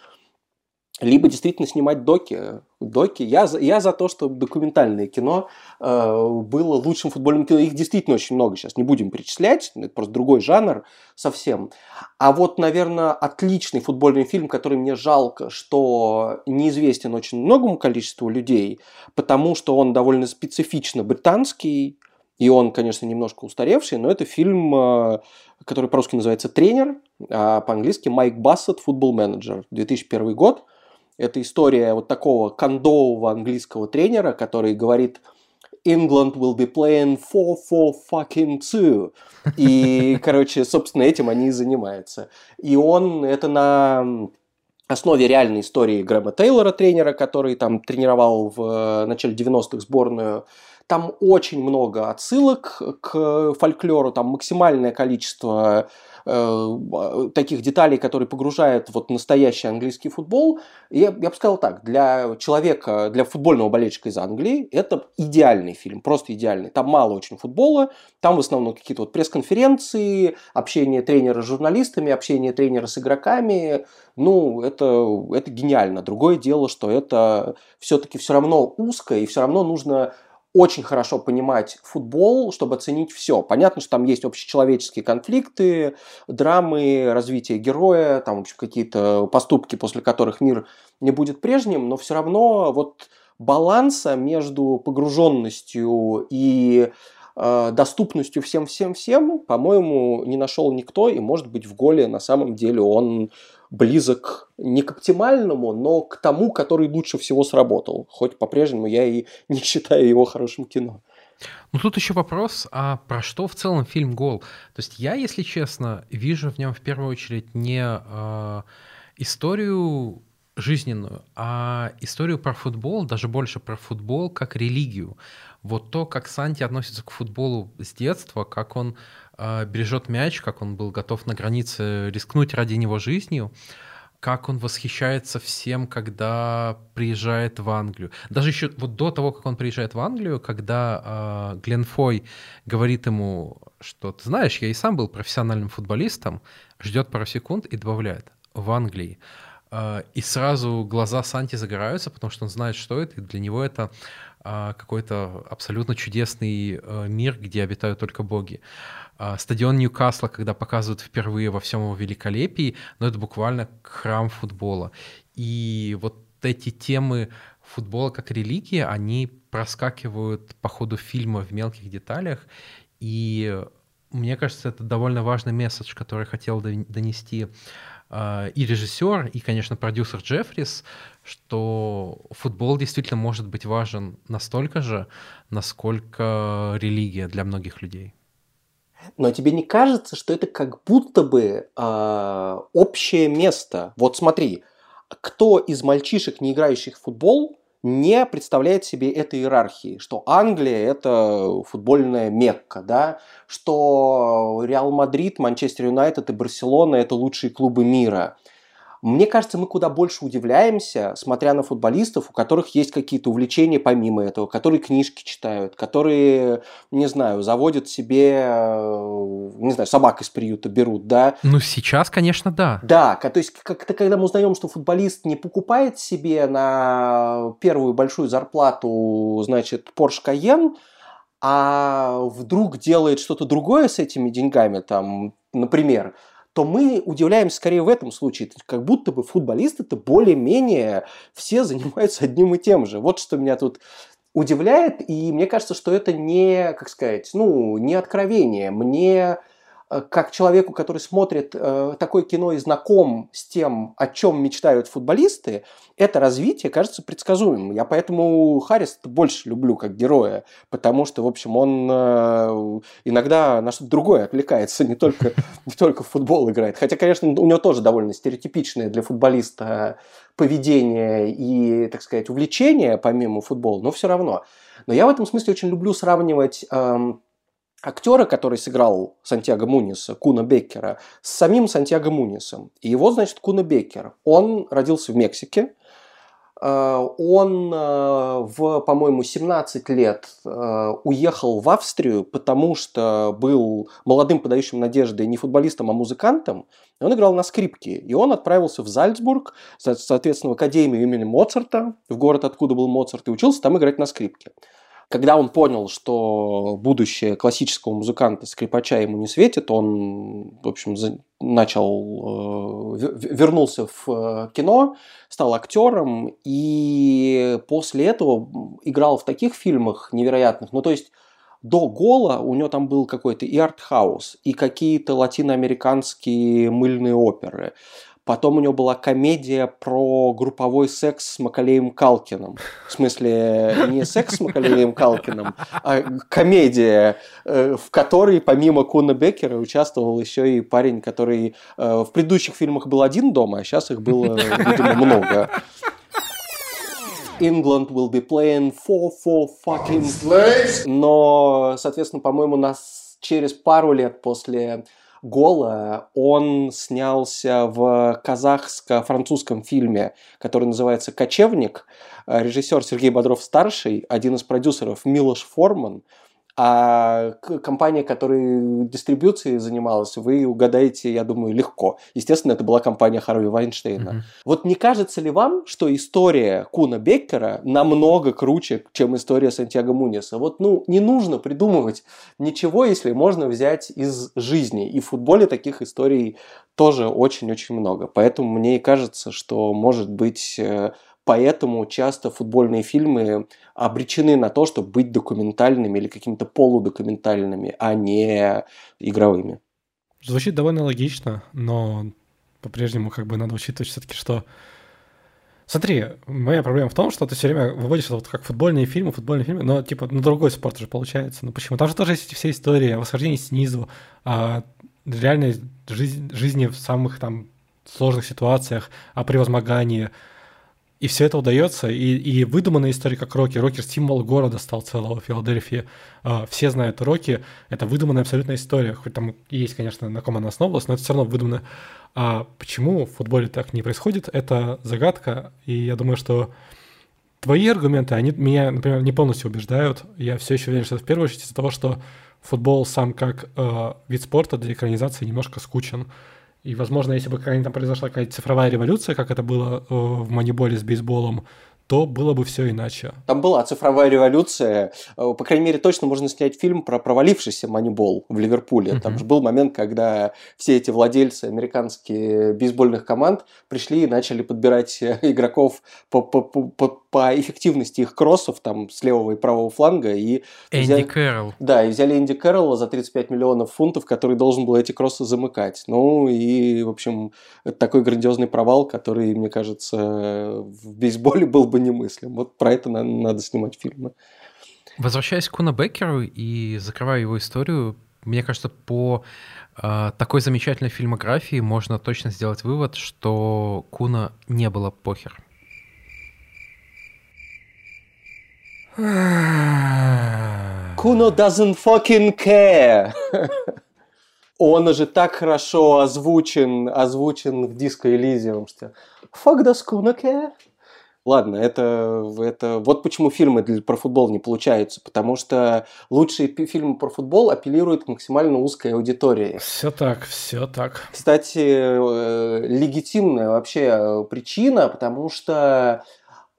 либо действительно снимать доки. доки. Я, за, я за то, чтобы документальное кино э, было лучшим футбольным кино. Их действительно очень много сейчас, не будем перечислять, это просто другой жанр совсем. А вот, наверное, отличный футбольный фильм, который мне жалко, что неизвестен очень многому количеству людей, потому что он довольно специфично британский, и он, конечно, немножко устаревший, но это фильм, э, который по-русски называется «Тренер», а по-английски «Майк Бассет. Футбол менеджер». 2001 год – это история вот такого кондового английского тренера, который говорит England will be playing 4-4 fucking 2. И, <laughs> короче, собственно, этим они и занимаются. И он, это на основе реальной истории Грэма Тейлора, тренера, который там тренировал в э, начале 90-х сборную. Там очень много отсылок к фольклору, там максимальное количество Э, таких деталей, которые погружают вот настоящий английский футбол. Я, я бы сказал так, для человека, для футбольного болельщика из Англии это идеальный фильм, просто идеальный. Там мало очень футбола, там в основном какие-то вот пресс-конференции, общение тренера с журналистами, общение тренера с игроками. Ну, это, это гениально. Другое дело, что это все-таки все равно узко, и все равно нужно очень хорошо понимать футбол, чтобы оценить все. Понятно, что там есть общечеловеческие конфликты, драмы, развитие героя, там, в общем, какие-то поступки, после которых мир не будет прежним, но все равно вот баланса между погруженностью и э, доступностью всем-всем-всем, по-моему, не нашел никто, и, может быть, в Голе на самом деле он близок не к оптимальному, но к тому, который лучше всего сработал. Хоть по-прежнему я и <laughs> не считаю его хорошим кино. Ну тут еще вопрос, а про что в целом фильм «Гол»? То есть я, если честно, вижу в нем в первую очередь не э, историю жизненную, а историю про футбол, даже больше про футбол как религию. Вот то, как Санти относится к футболу с детства, как он бережет мяч, как он был готов на границе рискнуть ради него жизнью, как он восхищается всем, когда приезжает в Англию. Даже еще вот до того, как он приезжает в Англию, когда э, Глен Фой говорит ему, что ты знаешь, я и сам был профессиональным футболистом, ждет пару секунд и добавляет в Англии. Э, и сразу глаза Санти загораются, потому что он знает, что это, и для него это э, какой-то абсолютно чудесный э, мир, где обитают только боги. А, стадион Ньюкасла, когда показывают впервые во всем его великолепии, но ну, это буквально храм футбола. И вот эти темы футбола как религия, они проскакивают по ходу фильма в мелких деталях, и мне кажется, это довольно важный месседж, который хотел донести э, и режиссер, и, конечно, продюсер Джеффрис, что футбол действительно может быть важен настолько же, насколько религия для многих людей. Но тебе не кажется, что это как будто бы э, общее место? Вот смотри, кто из мальчишек, не играющих в футбол, не представляет себе этой иерархии, что Англия – это футбольная Мекка, да? что Реал Мадрид, Манчестер Юнайтед и Барселона – это лучшие клубы мира – мне кажется, мы куда больше удивляемся, смотря на футболистов, у которых есть какие-то увлечения помимо этого, которые книжки читают, которые, не знаю, заводят себе, э, не знаю, собак из приюта берут, да. Ну, сейчас, конечно, да. Да, то есть как-то когда мы узнаем, что футболист не покупает себе на первую большую зарплату, значит, Porsche Cayenne, а вдруг делает что-то другое с этими деньгами, там, например, то мы удивляемся скорее в этом случае. Как будто бы футболисты-то более-менее все занимаются одним и тем же. Вот что меня тут удивляет, и мне кажется, что это не, как сказать, ну, не откровение. Мне как человеку, который смотрит э, такое кино и знаком с тем, о чем мечтают футболисты, это развитие кажется предсказуемым. Я поэтому Харрис больше люблю как героя, потому что, в общем, он э, иногда на что-то другое отвлекается, не только, не только в футбол играет. Хотя, конечно, у него тоже довольно стереотипичное для футболиста поведение и, так сказать, увлечение помимо футбола, но все равно. Но я в этом смысле очень люблю сравнивать эм, актера, который сыграл Сантьяго Муниса, Куна Беккера, с самим Сантьяго Мунисом. И его, значит, Куна Беккер. Он родился в Мексике. Э, он э, в, по-моему, 17 лет э, уехал в Австрию, потому что был молодым, подающим надежды не футболистом, а музыкантом. И он играл на скрипке. И он отправился в Зальцбург, соответственно, в Академию имени Моцарта, в город, откуда был Моцарт, и учился там играть на скрипке. Когда он понял, что будущее классического музыканта, скрипача ему не светит, он, в общем, начал, э, вернулся в э, кино, стал актером, и после этого играл в таких фильмах невероятных. Ну, то есть до Гола у него там был какой-то и артхаус, и какие-то латиноамериканские мыльные оперы. Потом у него была комедия про групповой секс с Макалеем Калкиным. В смысле, не секс с Макалеем Калкиным, а комедия, э, в которой помимо Куна Беккера участвовал еще и парень, который э, в предыдущих фильмах был один дома, а сейчас их было, видимо, много. England will be playing for for fucking slaves. Но, соответственно, по-моему, нас через пару лет после Гола, он снялся в казахско-французском фильме, который называется «Кочевник». Режиссер Сергей Бодров-старший, один из продюсеров Милош Форман – а компания, которая дистрибьюцией занималась, вы угадаете, я думаю, легко. Естественно, это была компания Харви Вайнштейна. Mm-hmm. Вот не кажется ли вам, что история Куна Беккера намного круче, чем история Сантьяго Муниса? Вот, ну, не нужно придумывать ничего, если можно взять из жизни. И в футболе таких историй тоже очень-очень много. Поэтому мне и кажется, что, может быть, э, Поэтому часто футбольные фильмы обречены на то, чтобы быть документальными или какими-то полудокументальными, а не игровыми. Звучит довольно логично, но по-прежнему как бы надо учитывать все-таки, что Смотри, моя проблема в том, что ты все время выводишь вот как футбольные фильмы, футбольные фильмы, но типа на другой спорт же получается. Ну почему? Там же тоже есть все истории о восхождении снизу, о реальной жизни, жизни в самых там сложных ситуациях, о превозмогании, и все это удается, и, и выдуманная история, как Рокки. Рокки символ города стал целого Филадельфии. Uh, все знают Рокки, это выдуманная абсолютная история. Хоть там есть, конечно, на ком она основывалась, но это все равно выдуманная. А почему в футболе так не происходит, это загадка. И я думаю, что твои аргументы, они меня, например, не полностью убеждают. Я все еще уверен, что это в первую очередь из-за того, что футбол сам как э, вид спорта для экранизации немножко скучен. И, возможно, если бы какая-нибудь там произошла какая-то цифровая революция, как это было э, в Маниболе с бейсболом, то было бы все иначе. Там была цифровая революция. Э, по крайней мере, точно можно снять фильм про провалившийся манибол в Ливерпуле. Uh-huh. Там же был момент, когда все эти владельцы американских бейсбольных команд пришли и начали подбирать э, игроков по, по, по, по эффективности их кроссов там с левого и правого фланга. И Энди взяли, Кэрролл. Да, и взяли Энди Кэрролла за 35 миллионов фунтов, который должен был эти кроссы замыкать. Ну и, в общем, это такой грандиозный провал, который, мне кажется, в бейсболе был бы немыслим. Вот про это надо, надо снимать фильмы. Возвращаясь к Куна Беккеру и закрывая его историю, мне кажется, по э, такой замечательной фильмографии можно точно сделать вывод, что Куна не было похер. <sighs> Куно doesn't fucking care. <laughs> Он уже так хорошо озвучен, озвучен в диско Элизиум, что fuck does Kuno care? Ладно, это, это вот почему фильмы для, про футбол не получаются, потому что лучшие фильмы про футбол апеллируют к максимально узкой аудитории. Все так, все так. Кстати, э, легитимная вообще э, причина, потому что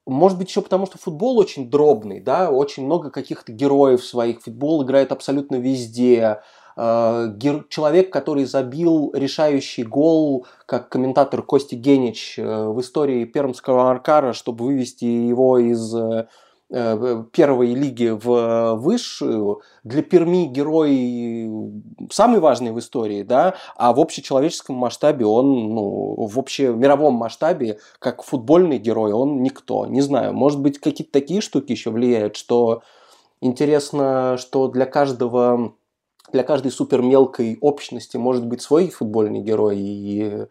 может быть, еще потому, что футбол очень дробный, да, очень много каких-то героев своих. Футбол играет абсолютно везде. Э, человек, который забил решающий гол, как комментатор Кости Генич э, в истории Пермского Аркара, чтобы вывести его из э, первой лиги в высшую, для Перми герой самый важный в истории, да, а в общечеловеческом масштабе он, ну, в общемировом масштабе, как футбольный герой, он никто. Не знаю, может быть, какие-то такие штуки еще влияют, что интересно, что для каждого для каждой супер мелкой общности может быть свой футбольный герой, и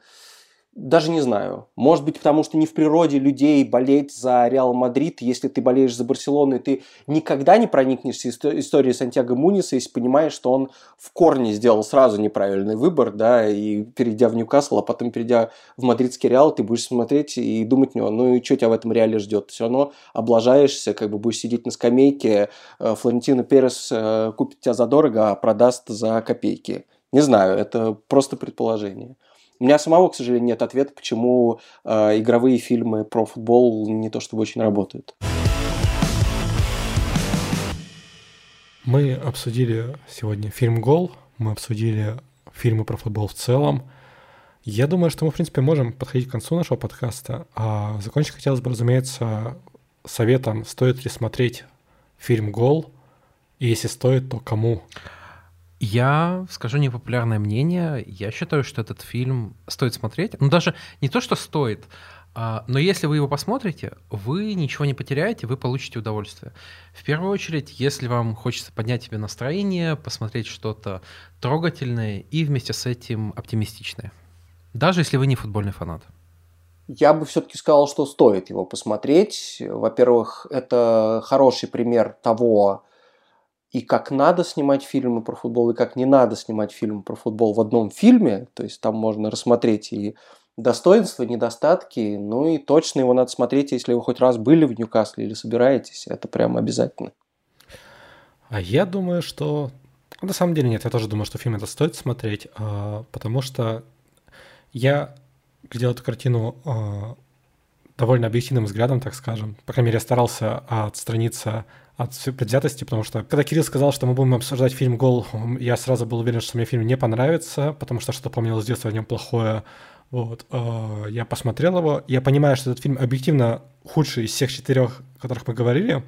даже не знаю. Может быть, потому что не в природе людей болеть за Реал Мадрид. Если ты болеешь за Барселону, ты никогда не проникнешься историей Сантьяго Муниса, если понимаешь, что он в корне сделал сразу неправильный выбор, да, и перейдя в Ньюкасл, а потом перейдя в мадридский Реал, ты будешь смотреть и думать, ну, ну и что тебя в этом Реале ждет? Все равно облажаешься, как бы будешь сидеть на скамейке, э, Флорентино Перес э, купит тебя задорого, а продаст за копейки. Не знаю, это просто предположение. У меня самого, к сожалению, нет ответа, почему э, игровые фильмы про футбол не то чтобы очень работают. Мы обсудили сегодня фильм «Гол», мы обсудили фильмы про футбол в целом. Я думаю, что мы, в принципе, можем подходить к концу нашего подкаста. А закончить хотелось бы, разумеется, советом, стоит ли смотреть фильм «Гол», и если стоит, то кому? Я скажу непопулярное мнение. Я считаю, что этот фильм стоит смотреть. Ну, даже не то, что стоит, а, но если вы его посмотрите, вы ничего не потеряете, вы получите удовольствие. В первую очередь, если вам хочется поднять себе настроение, посмотреть что-то трогательное и вместе с этим оптимистичное. Даже если вы не футбольный фанат. Я бы все-таки сказал, что стоит его посмотреть. Во-первых, это хороший пример того, и как надо снимать фильмы про футбол, и как не надо снимать фильмы про футбол в одном фильме. То есть там можно рассмотреть и достоинства, недостатки, ну и точно его надо смотреть, если вы хоть раз были в Ньюкасле или собираетесь. Это прям обязательно. А я думаю, что... На самом деле нет, я тоже думаю, что фильм это стоит смотреть, а, потому что я глядел эту картину а, довольно объективным взглядом, так скажем. По крайней мере, я старался отстраниться от предвзятости, потому что когда Кирилл сказал, что мы будем обсуждать фильм «Гол», я сразу был уверен, что мне фильм не понравится, потому что что-то помнил с детства о нем плохое. Вот. Э, я посмотрел его, я понимаю, что этот фильм объективно худший из всех четырех, о которых мы говорили,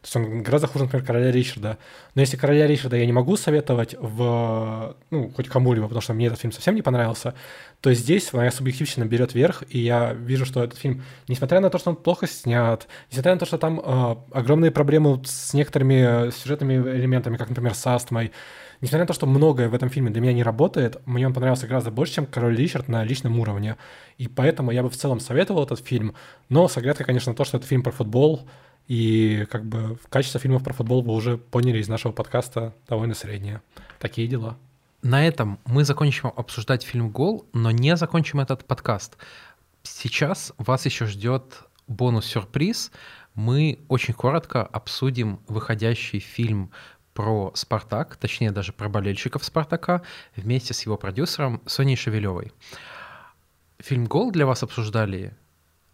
то есть он гораздо хуже, например, короля Ричарда. Но если короля Ричарда я не могу советовать в, ну, хоть кому-либо, потому что мне этот фильм совсем не понравился, то здесь моя субъективщина берет верх, и я вижу, что этот фильм, несмотря на то, что он плохо снят, несмотря на то, что там э, огромные проблемы с некоторыми сюжетными элементами, как, например, с астмой, несмотря на то, что многое в этом фильме для меня не работает, мне он понравился гораздо больше, чем «Король Ричард» на личном уровне. И поэтому я бы в целом советовал этот фильм, но с оглядкой, конечно, на то, что это фильм про футбол, и как бы качество фильмов про футбол вы уже поняли из нашего подкаста довольно среднее. Такие дела. На этом мы закончим обсуждать фильм «Гол», но не закончим этот подкаст. Сейчас вас еще ждет бонус-сюрприз. Мы очень коротко обсудим выходящий фильм про «Спартак», точнее даже про болельщиков «Спартака», вместе с его продюсером Соней Шевелевой. Фильм «Гол» для вас обсуждали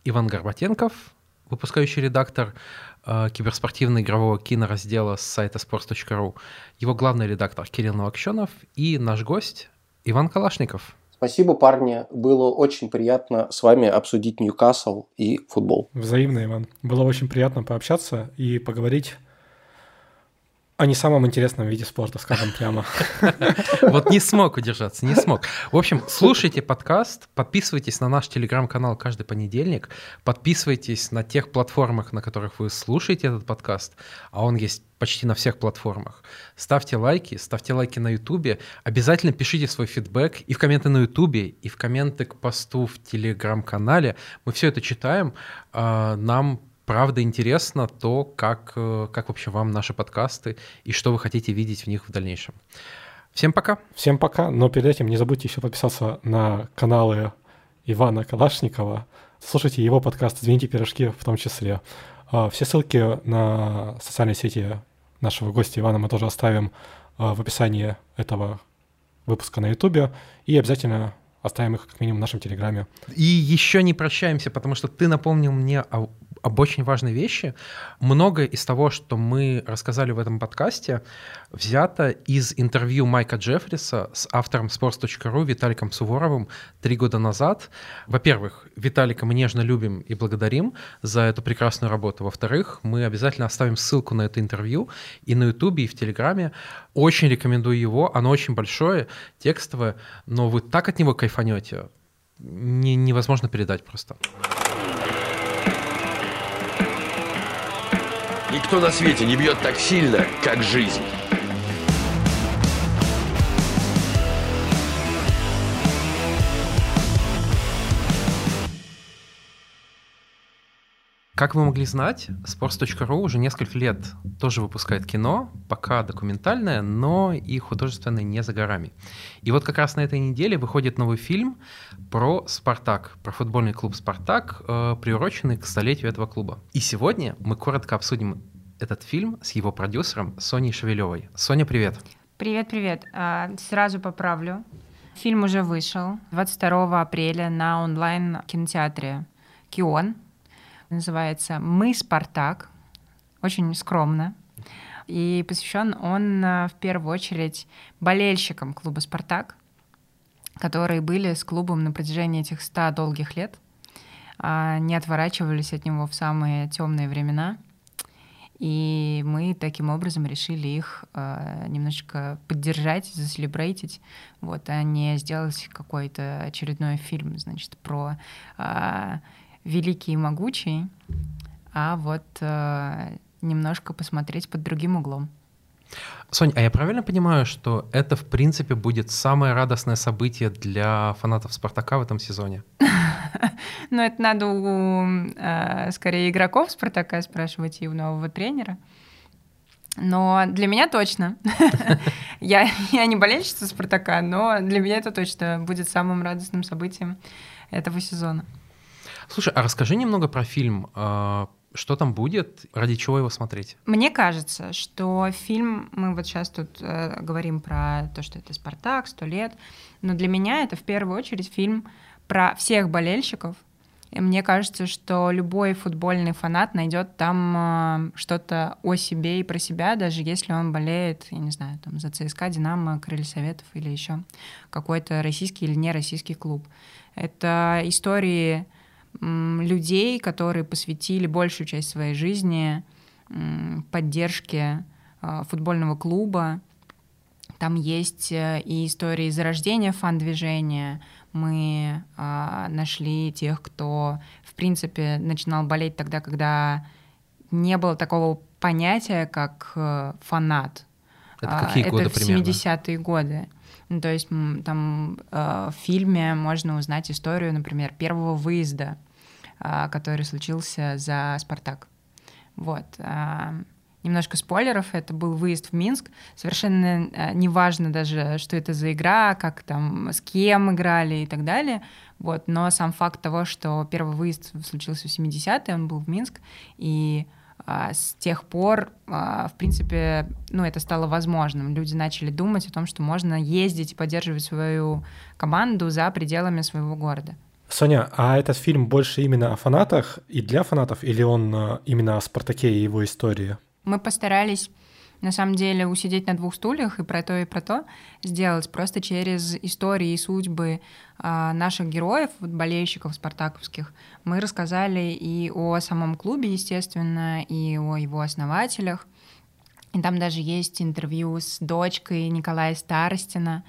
Иван Горбатенков, выпускающий редактор э, киберспортивно-игрового кинораздела с сайта sports.ru, его главный редактор Кирилл Новокщенов и наш гость Иван Калашников. Спасибо, парни. Было очень приятно с вами обсудить Ньюкасл и футбол. Взаимно, Иван. Было очень приятно пообщаться и поговорить о не самом интересном виде спорта, скажем прямо. <laughs> Вот не смог удержаться, не смог. В общем, слушайте подкаст, подписывайтесь на наш телеграм-канал каждый понедельник, подписывайтесь на тех платформах, на которых вы слушаете этот подкаст, а он есть почти на всех платформах. Ставьте лайки, ставьте лайки на Ютубе, обязательно пишите свой фидбэк и в комменты на Ютубе, и в комменты к посту в телеграм-канале. Мы все это читаем, а, нам правда интересно то, как, э, как вообще вам наши подкасты и что вы хотите видеть в них в дальнейшем. Всем пока. Всем пока, но перед этим не забудьте еще подписаться на каналы Ивана Калашникова. Слушайте его подкаст «Извините, пирожки» в том числе. А, все ссылки на социальные сети нашего гостя Ивана мы тоже оставим а, в описании этого выпуска на Ютубе. И обязательно оставим их как минимум в нашем Телеграме. И еще не прощаемся, потому что ты напомнил мне о об очень важной вещи. Многое из того, что мы рассказали в этом подкасте, взято из интервью Майка Джеффриса с автором sports.ru Виталиком Суворовым три года назад. Во-первых, Виталика мы нежно любим и благодарим за эту прекрасную работу. Во-вторых, мы обязательно оставим ссылку на это интервью и на Ютубе, и в Телеграме. Очень рекомендую его, оно очень большое, текстовое, но вы так от него кайфанете, не, невозможно передать просто. Никто на свете не бьет так сильно, как жизнь. Как вы могли знать, sports.ru уже несколько лет тоже выпускает кино, пока документальное, но и художественное не за горами. И вот как раз на этой неделе выходит новый фильм про «Спартак», про футбольный клуб «Спартак», э, приуроченный к столетию этого клуба. И сегодня мы коротко обсудим этот фильм с его продюсером Соней Шевелевой. Соня, привет. Привет-привет. А, сразу поправлю. Фильм уже вышел 22 апреля на онлайн-кинотеатре «Кион» называется «Мы Спартак». Очень скромно. И посвящен он э, в первую очередь болельщикам клуба «Спартак», которые были с клубом на протяжении этих ста долгих лет, а, не отворачивались от него в самые темные времена. И мы таким образом решили их э, немножечко поддержать, заселебрейтить, вот, а не сделать какой-то очередной фильм, значит, про э, великий и могучий, а вот э, немножко посмотреть под другим углом. Сонь, а я правильно понимаю, что это, в принципе, будет самое радостное событие для фанатов «Спартака» в этом сезоне? <laughs> Ну, это надо у, э, скорее, игроков «Спартака» спрашивать и у нового тренера. Но для меня точно. <laughs> я, я не болельщица «Спартака», но для меня это точно будет самым радостным событием этого сезона. Слушай, а расскажи немного про фильм. А, что там будет? Ради чего его смотреть? Мне кажется, что фильм, мы вот сейчас тут э, говорим про то, что это «Спартак», «Сто лет», но для меня это в первую очередь фильм про всех болельщиков. И мне кажется, что любой футбольный фанат найдет там э, что-то о себе и про себя, даже если он болеет, я не знаю, там за ЦСКА, Динамо, Крылья Советов или еще какой-то российский или нероссийский клуб. Это истории людей, которые посвятили большую часть своей жизни поддержке а, футбольного клуба. Там есть э, и истории зарождения фан-движения. Мы а, нашли тех, кто, в принципе, начинал болеть тогда, когда не было такого понятия, как э, фанат. Это какие а, годы Это в 70-е годы. Ну, то есть там э, в фильме можно узнать историю, например, первого выезда, э, который случился за «Спартак». Вот. Э, немножко спойлеров. Это был выезд в Минск. Совершенно э, неважно даже, что это за игра, как там, с кем играли и так далее. Вот. Но сам факт того, что первый выезд случился в 70-е, он был в Минск, и с тех пор, а, в принципе, ну, это стало возможным. Люди начали думать о том, что можно ездить и поддерживать свою команду за пределами своего города. Соня, а этот фильм больше именно о фанатах и для фанатов, или он а, именно о Спартаке и его истории? Мы постарались на самом деле усидеть на двух стульях и про то, и про то сделать просто через истории и судьбы а, наших героев, болельщиков спартаковских. Мы рассказали и о самом клубе, естественно, и о его основателях, И там даже есть интервью с дочкой Николая Старостина,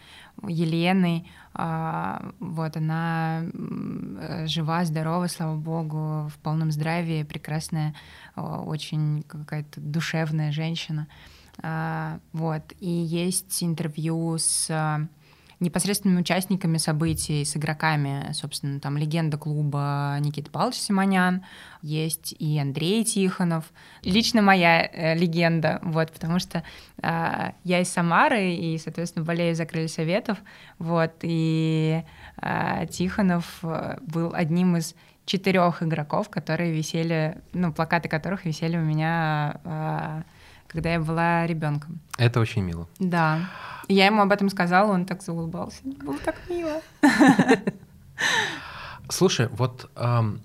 Еленой. А, вот она жива, здорова, слава богу, в полном здравии, прекрасная, очень какая-то душевная женщина. А, вот. И есть интервью с непосредственными участниками событий, с игроками, собственно, там легенда клуба Никита Павлович Симонян, есть и Андрей Тихонов. Лично моя э, легенда, вот, потому что э, я из Самары и, соответственно, болею за крылья советов, вот, и э, Тихонов э, был одним из четырех игроков, которые висели, ну, плакаты которых висели у меня, э, когда я была ребенком. Это очень мило. Да. Я ему об этом сказала, он так заулыбался. Было так мило. Слушай, вот эм,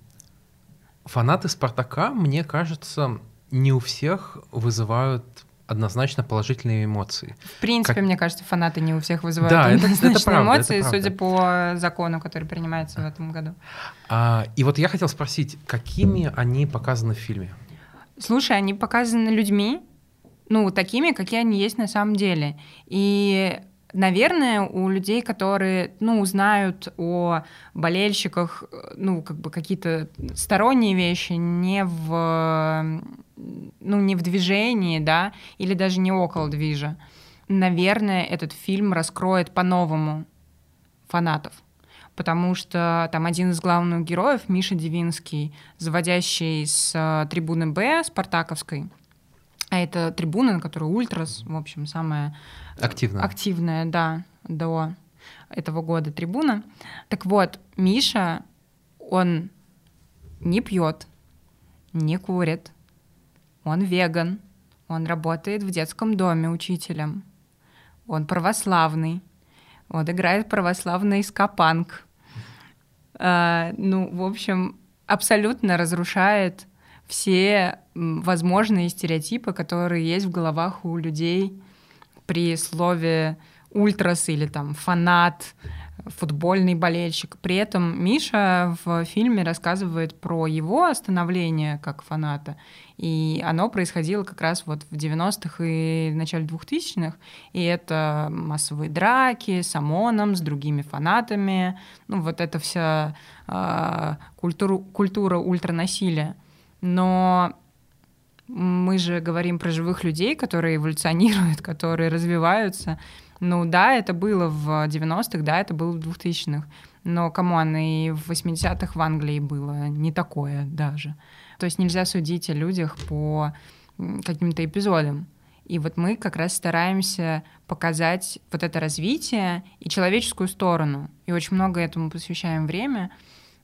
фанаты Спартака, мне кажется, не у всех вызывают однозначно положительные эмоции. В принципе, как... мне кажется, фанаты не у всех вызывают да, однозначные это, это правда, эмоции, это судя по закону, который принимается в этом году. А, и вот я хотел спросить, какими они показаны в фильме? Слушай, они показаны людьми, ну, такими, какие они есть на самом деле. И Наверное, у людей, которые, ну, знают о болельщиках, ну, как бы какие-то сторонние вещи, не в, ну, не в движении, да, или даже не около движа, наверное, этот фильм раскроет по-новому фанатов. Потому что там один из главных героев, Миша Дивинский, заводящий с э, трибуны Б Спартаковской, а это трибуна, на которой Ультрас, в общем, самая активная, активная да, до этого года трибуна. Так вот, Миша, он не пьет, не курит, он веган, он работает в детском доме учителем, он православный, он играет православный скапанк. А, ну, в общем, абсолютно разрушает все возможные стереотипы, которые есть в головах у людей при слове ультрас или там фанат, футбольный болельщик. При этом Миша в фильме рассказывает про его становление как фаната, и оно происходило как раз вот в 90-х и начале 2000-х, и это массовые драки с ОМОНом, с другими фанатами, ну вот эта вся э, культура, культура ультранасилия но мы же говорим про живых людей, которые эволюционируют, которые развиваются. Ну да, это было в 90-х, да, это было в 2000-х. Но, come on, и в 80-х в Англии было не такое даже. То есть нельзя судить о людях по каким-то эпизодам. И вот мы как раз стараемся показать вот это развитие и человеческую сторону. И очень много этому посвящаем время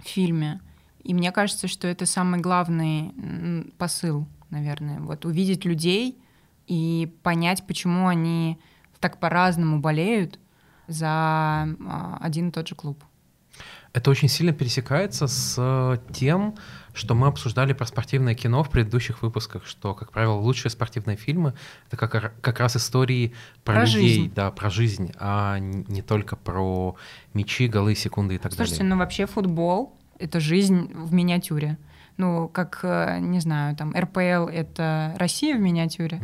в фильме. И мне кажется, что это самый главный посыл, наверное. Вот увидеть людей и понять, почему они так по-разному болеют за а, один и тот же клуб. Это очень сильно пересекается с тем, что мы обсуждали про спортивное кино в предыдущих выпусках, что, как правило, лучшие спортивные фильмы — это как, как раз истории про, про людей, жизнь. да, про жизнь, а не только про мячи, голы, секунды и так Слушайте, далее. Слушайте, ну вообще футбол это жизнь в миниатюре. Ну, как, э, не знаю, там, РПЛ — это Россия в миниатюре,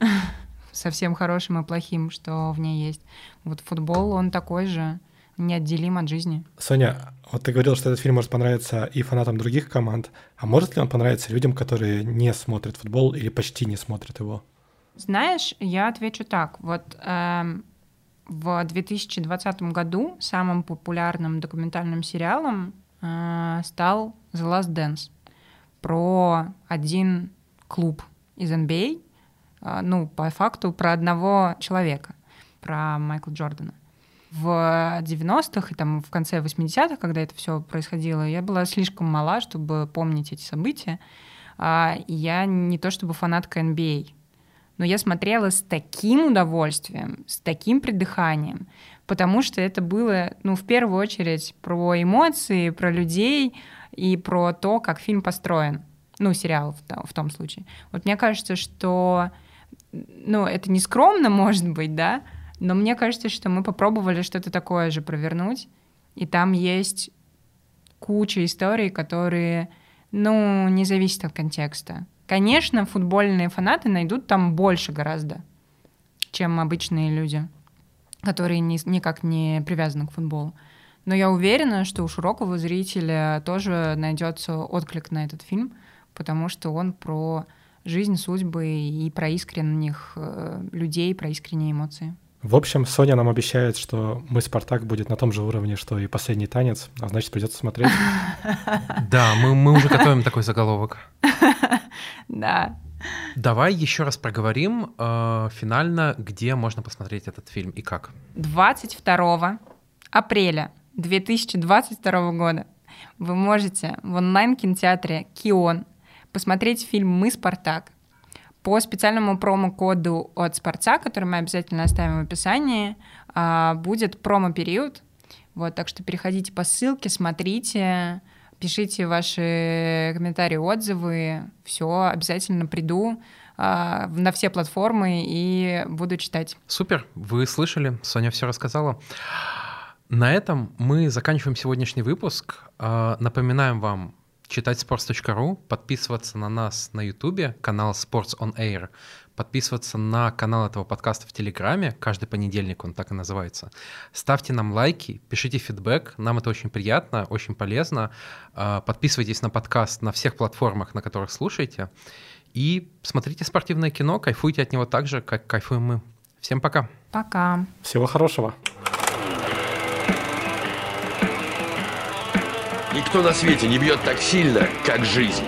uh-huh. <laughs> со всем хорошим и плохим, что в ней есть. Вот футбол, он такой же, неотделим от жизни. Соня, вот ты говорил, что этот фильм может понравиться и фанатам других команд, а может ли он понравиться людям, которые не смотрят футбол или почти не смотрят его? Знаешь, я отвечу так. Вот эм, в 2020 году самым популярным документальным сериалом стал The Last Dance про один клуб из NBA, э, ну, по факту, про одного человека, про Майкла Джордана. В 90-х и там в конце 80-х, когда это все происходило, я была слишком мала, чтобы помнить эти события. А, я не то чтобы фанатка NBA, но я смотрела с таким удовольствием, с таким придыханием, потому что это было, ну, в первую очередь про эмоции, про людей и про то, как фильм построен. Ну, сериал в, в том случае. Вот мне кажется, что, ну, это не скромно, <laughs> может быть, да, но мне кажется, что мы попробовали что-то такое же провернуть, и там есть куча историй, которые, ну, не зависят от контекста. Конечно, футбольные фанаты найдут там больше гораздо, чем обычные люди, которые ни, никак не привязаны к футболу. Но я уверена, что у широкого зрителя тоже найдется отклик на этот фильм, потому что он про жизнь, судьбы и про искренних э, людей, про искренние эмоции. В общем, Соня нам обещает, что мы «Спартак» будет на том же уровне, что и «Последний танец», а значит, придется смотреть. Да, мы, мы уже готовим такой заголовок. <laughs> Да. Давай еще раз проговорим э, финально, где можно посмотреть этот фильм и как. 22 апреля 2022 года вы можете в онлайн-кинотеатре «Кион» посмотреть фильм «Мы, Спартак» по специальному промокоду от Спорца, который мы обязательно оставим в описании, а, будет промо-период. Вот, так что переходите по ссылке, смотрите, пишите ваши комментарии, отзывы. Все, обязательно приду а, на все платформы и буду читать. Супер, вы слышали, Соня все рассказала. На этом мы заканчиваем сегодняшний выпуск. А, напоминаем вам читать sports.ru, подписываться на нас на YouTube, канал Sports on Air, подписываться на канал этого подкаста в Телеграме, каждый понедельник он так и называется. Ставьте нам лайки, пишите фидбэк, нам это очень приятно, очень полезно. А, подписывайтесь на подкаст на всех платформах, на которых слушаете. И смотрите спортивное кино, кайфуйте от него так же, как кайфуем мы. Всем пока. Пока. Всего хорошего. Никто на свете не бьет так сильно, как жизнь.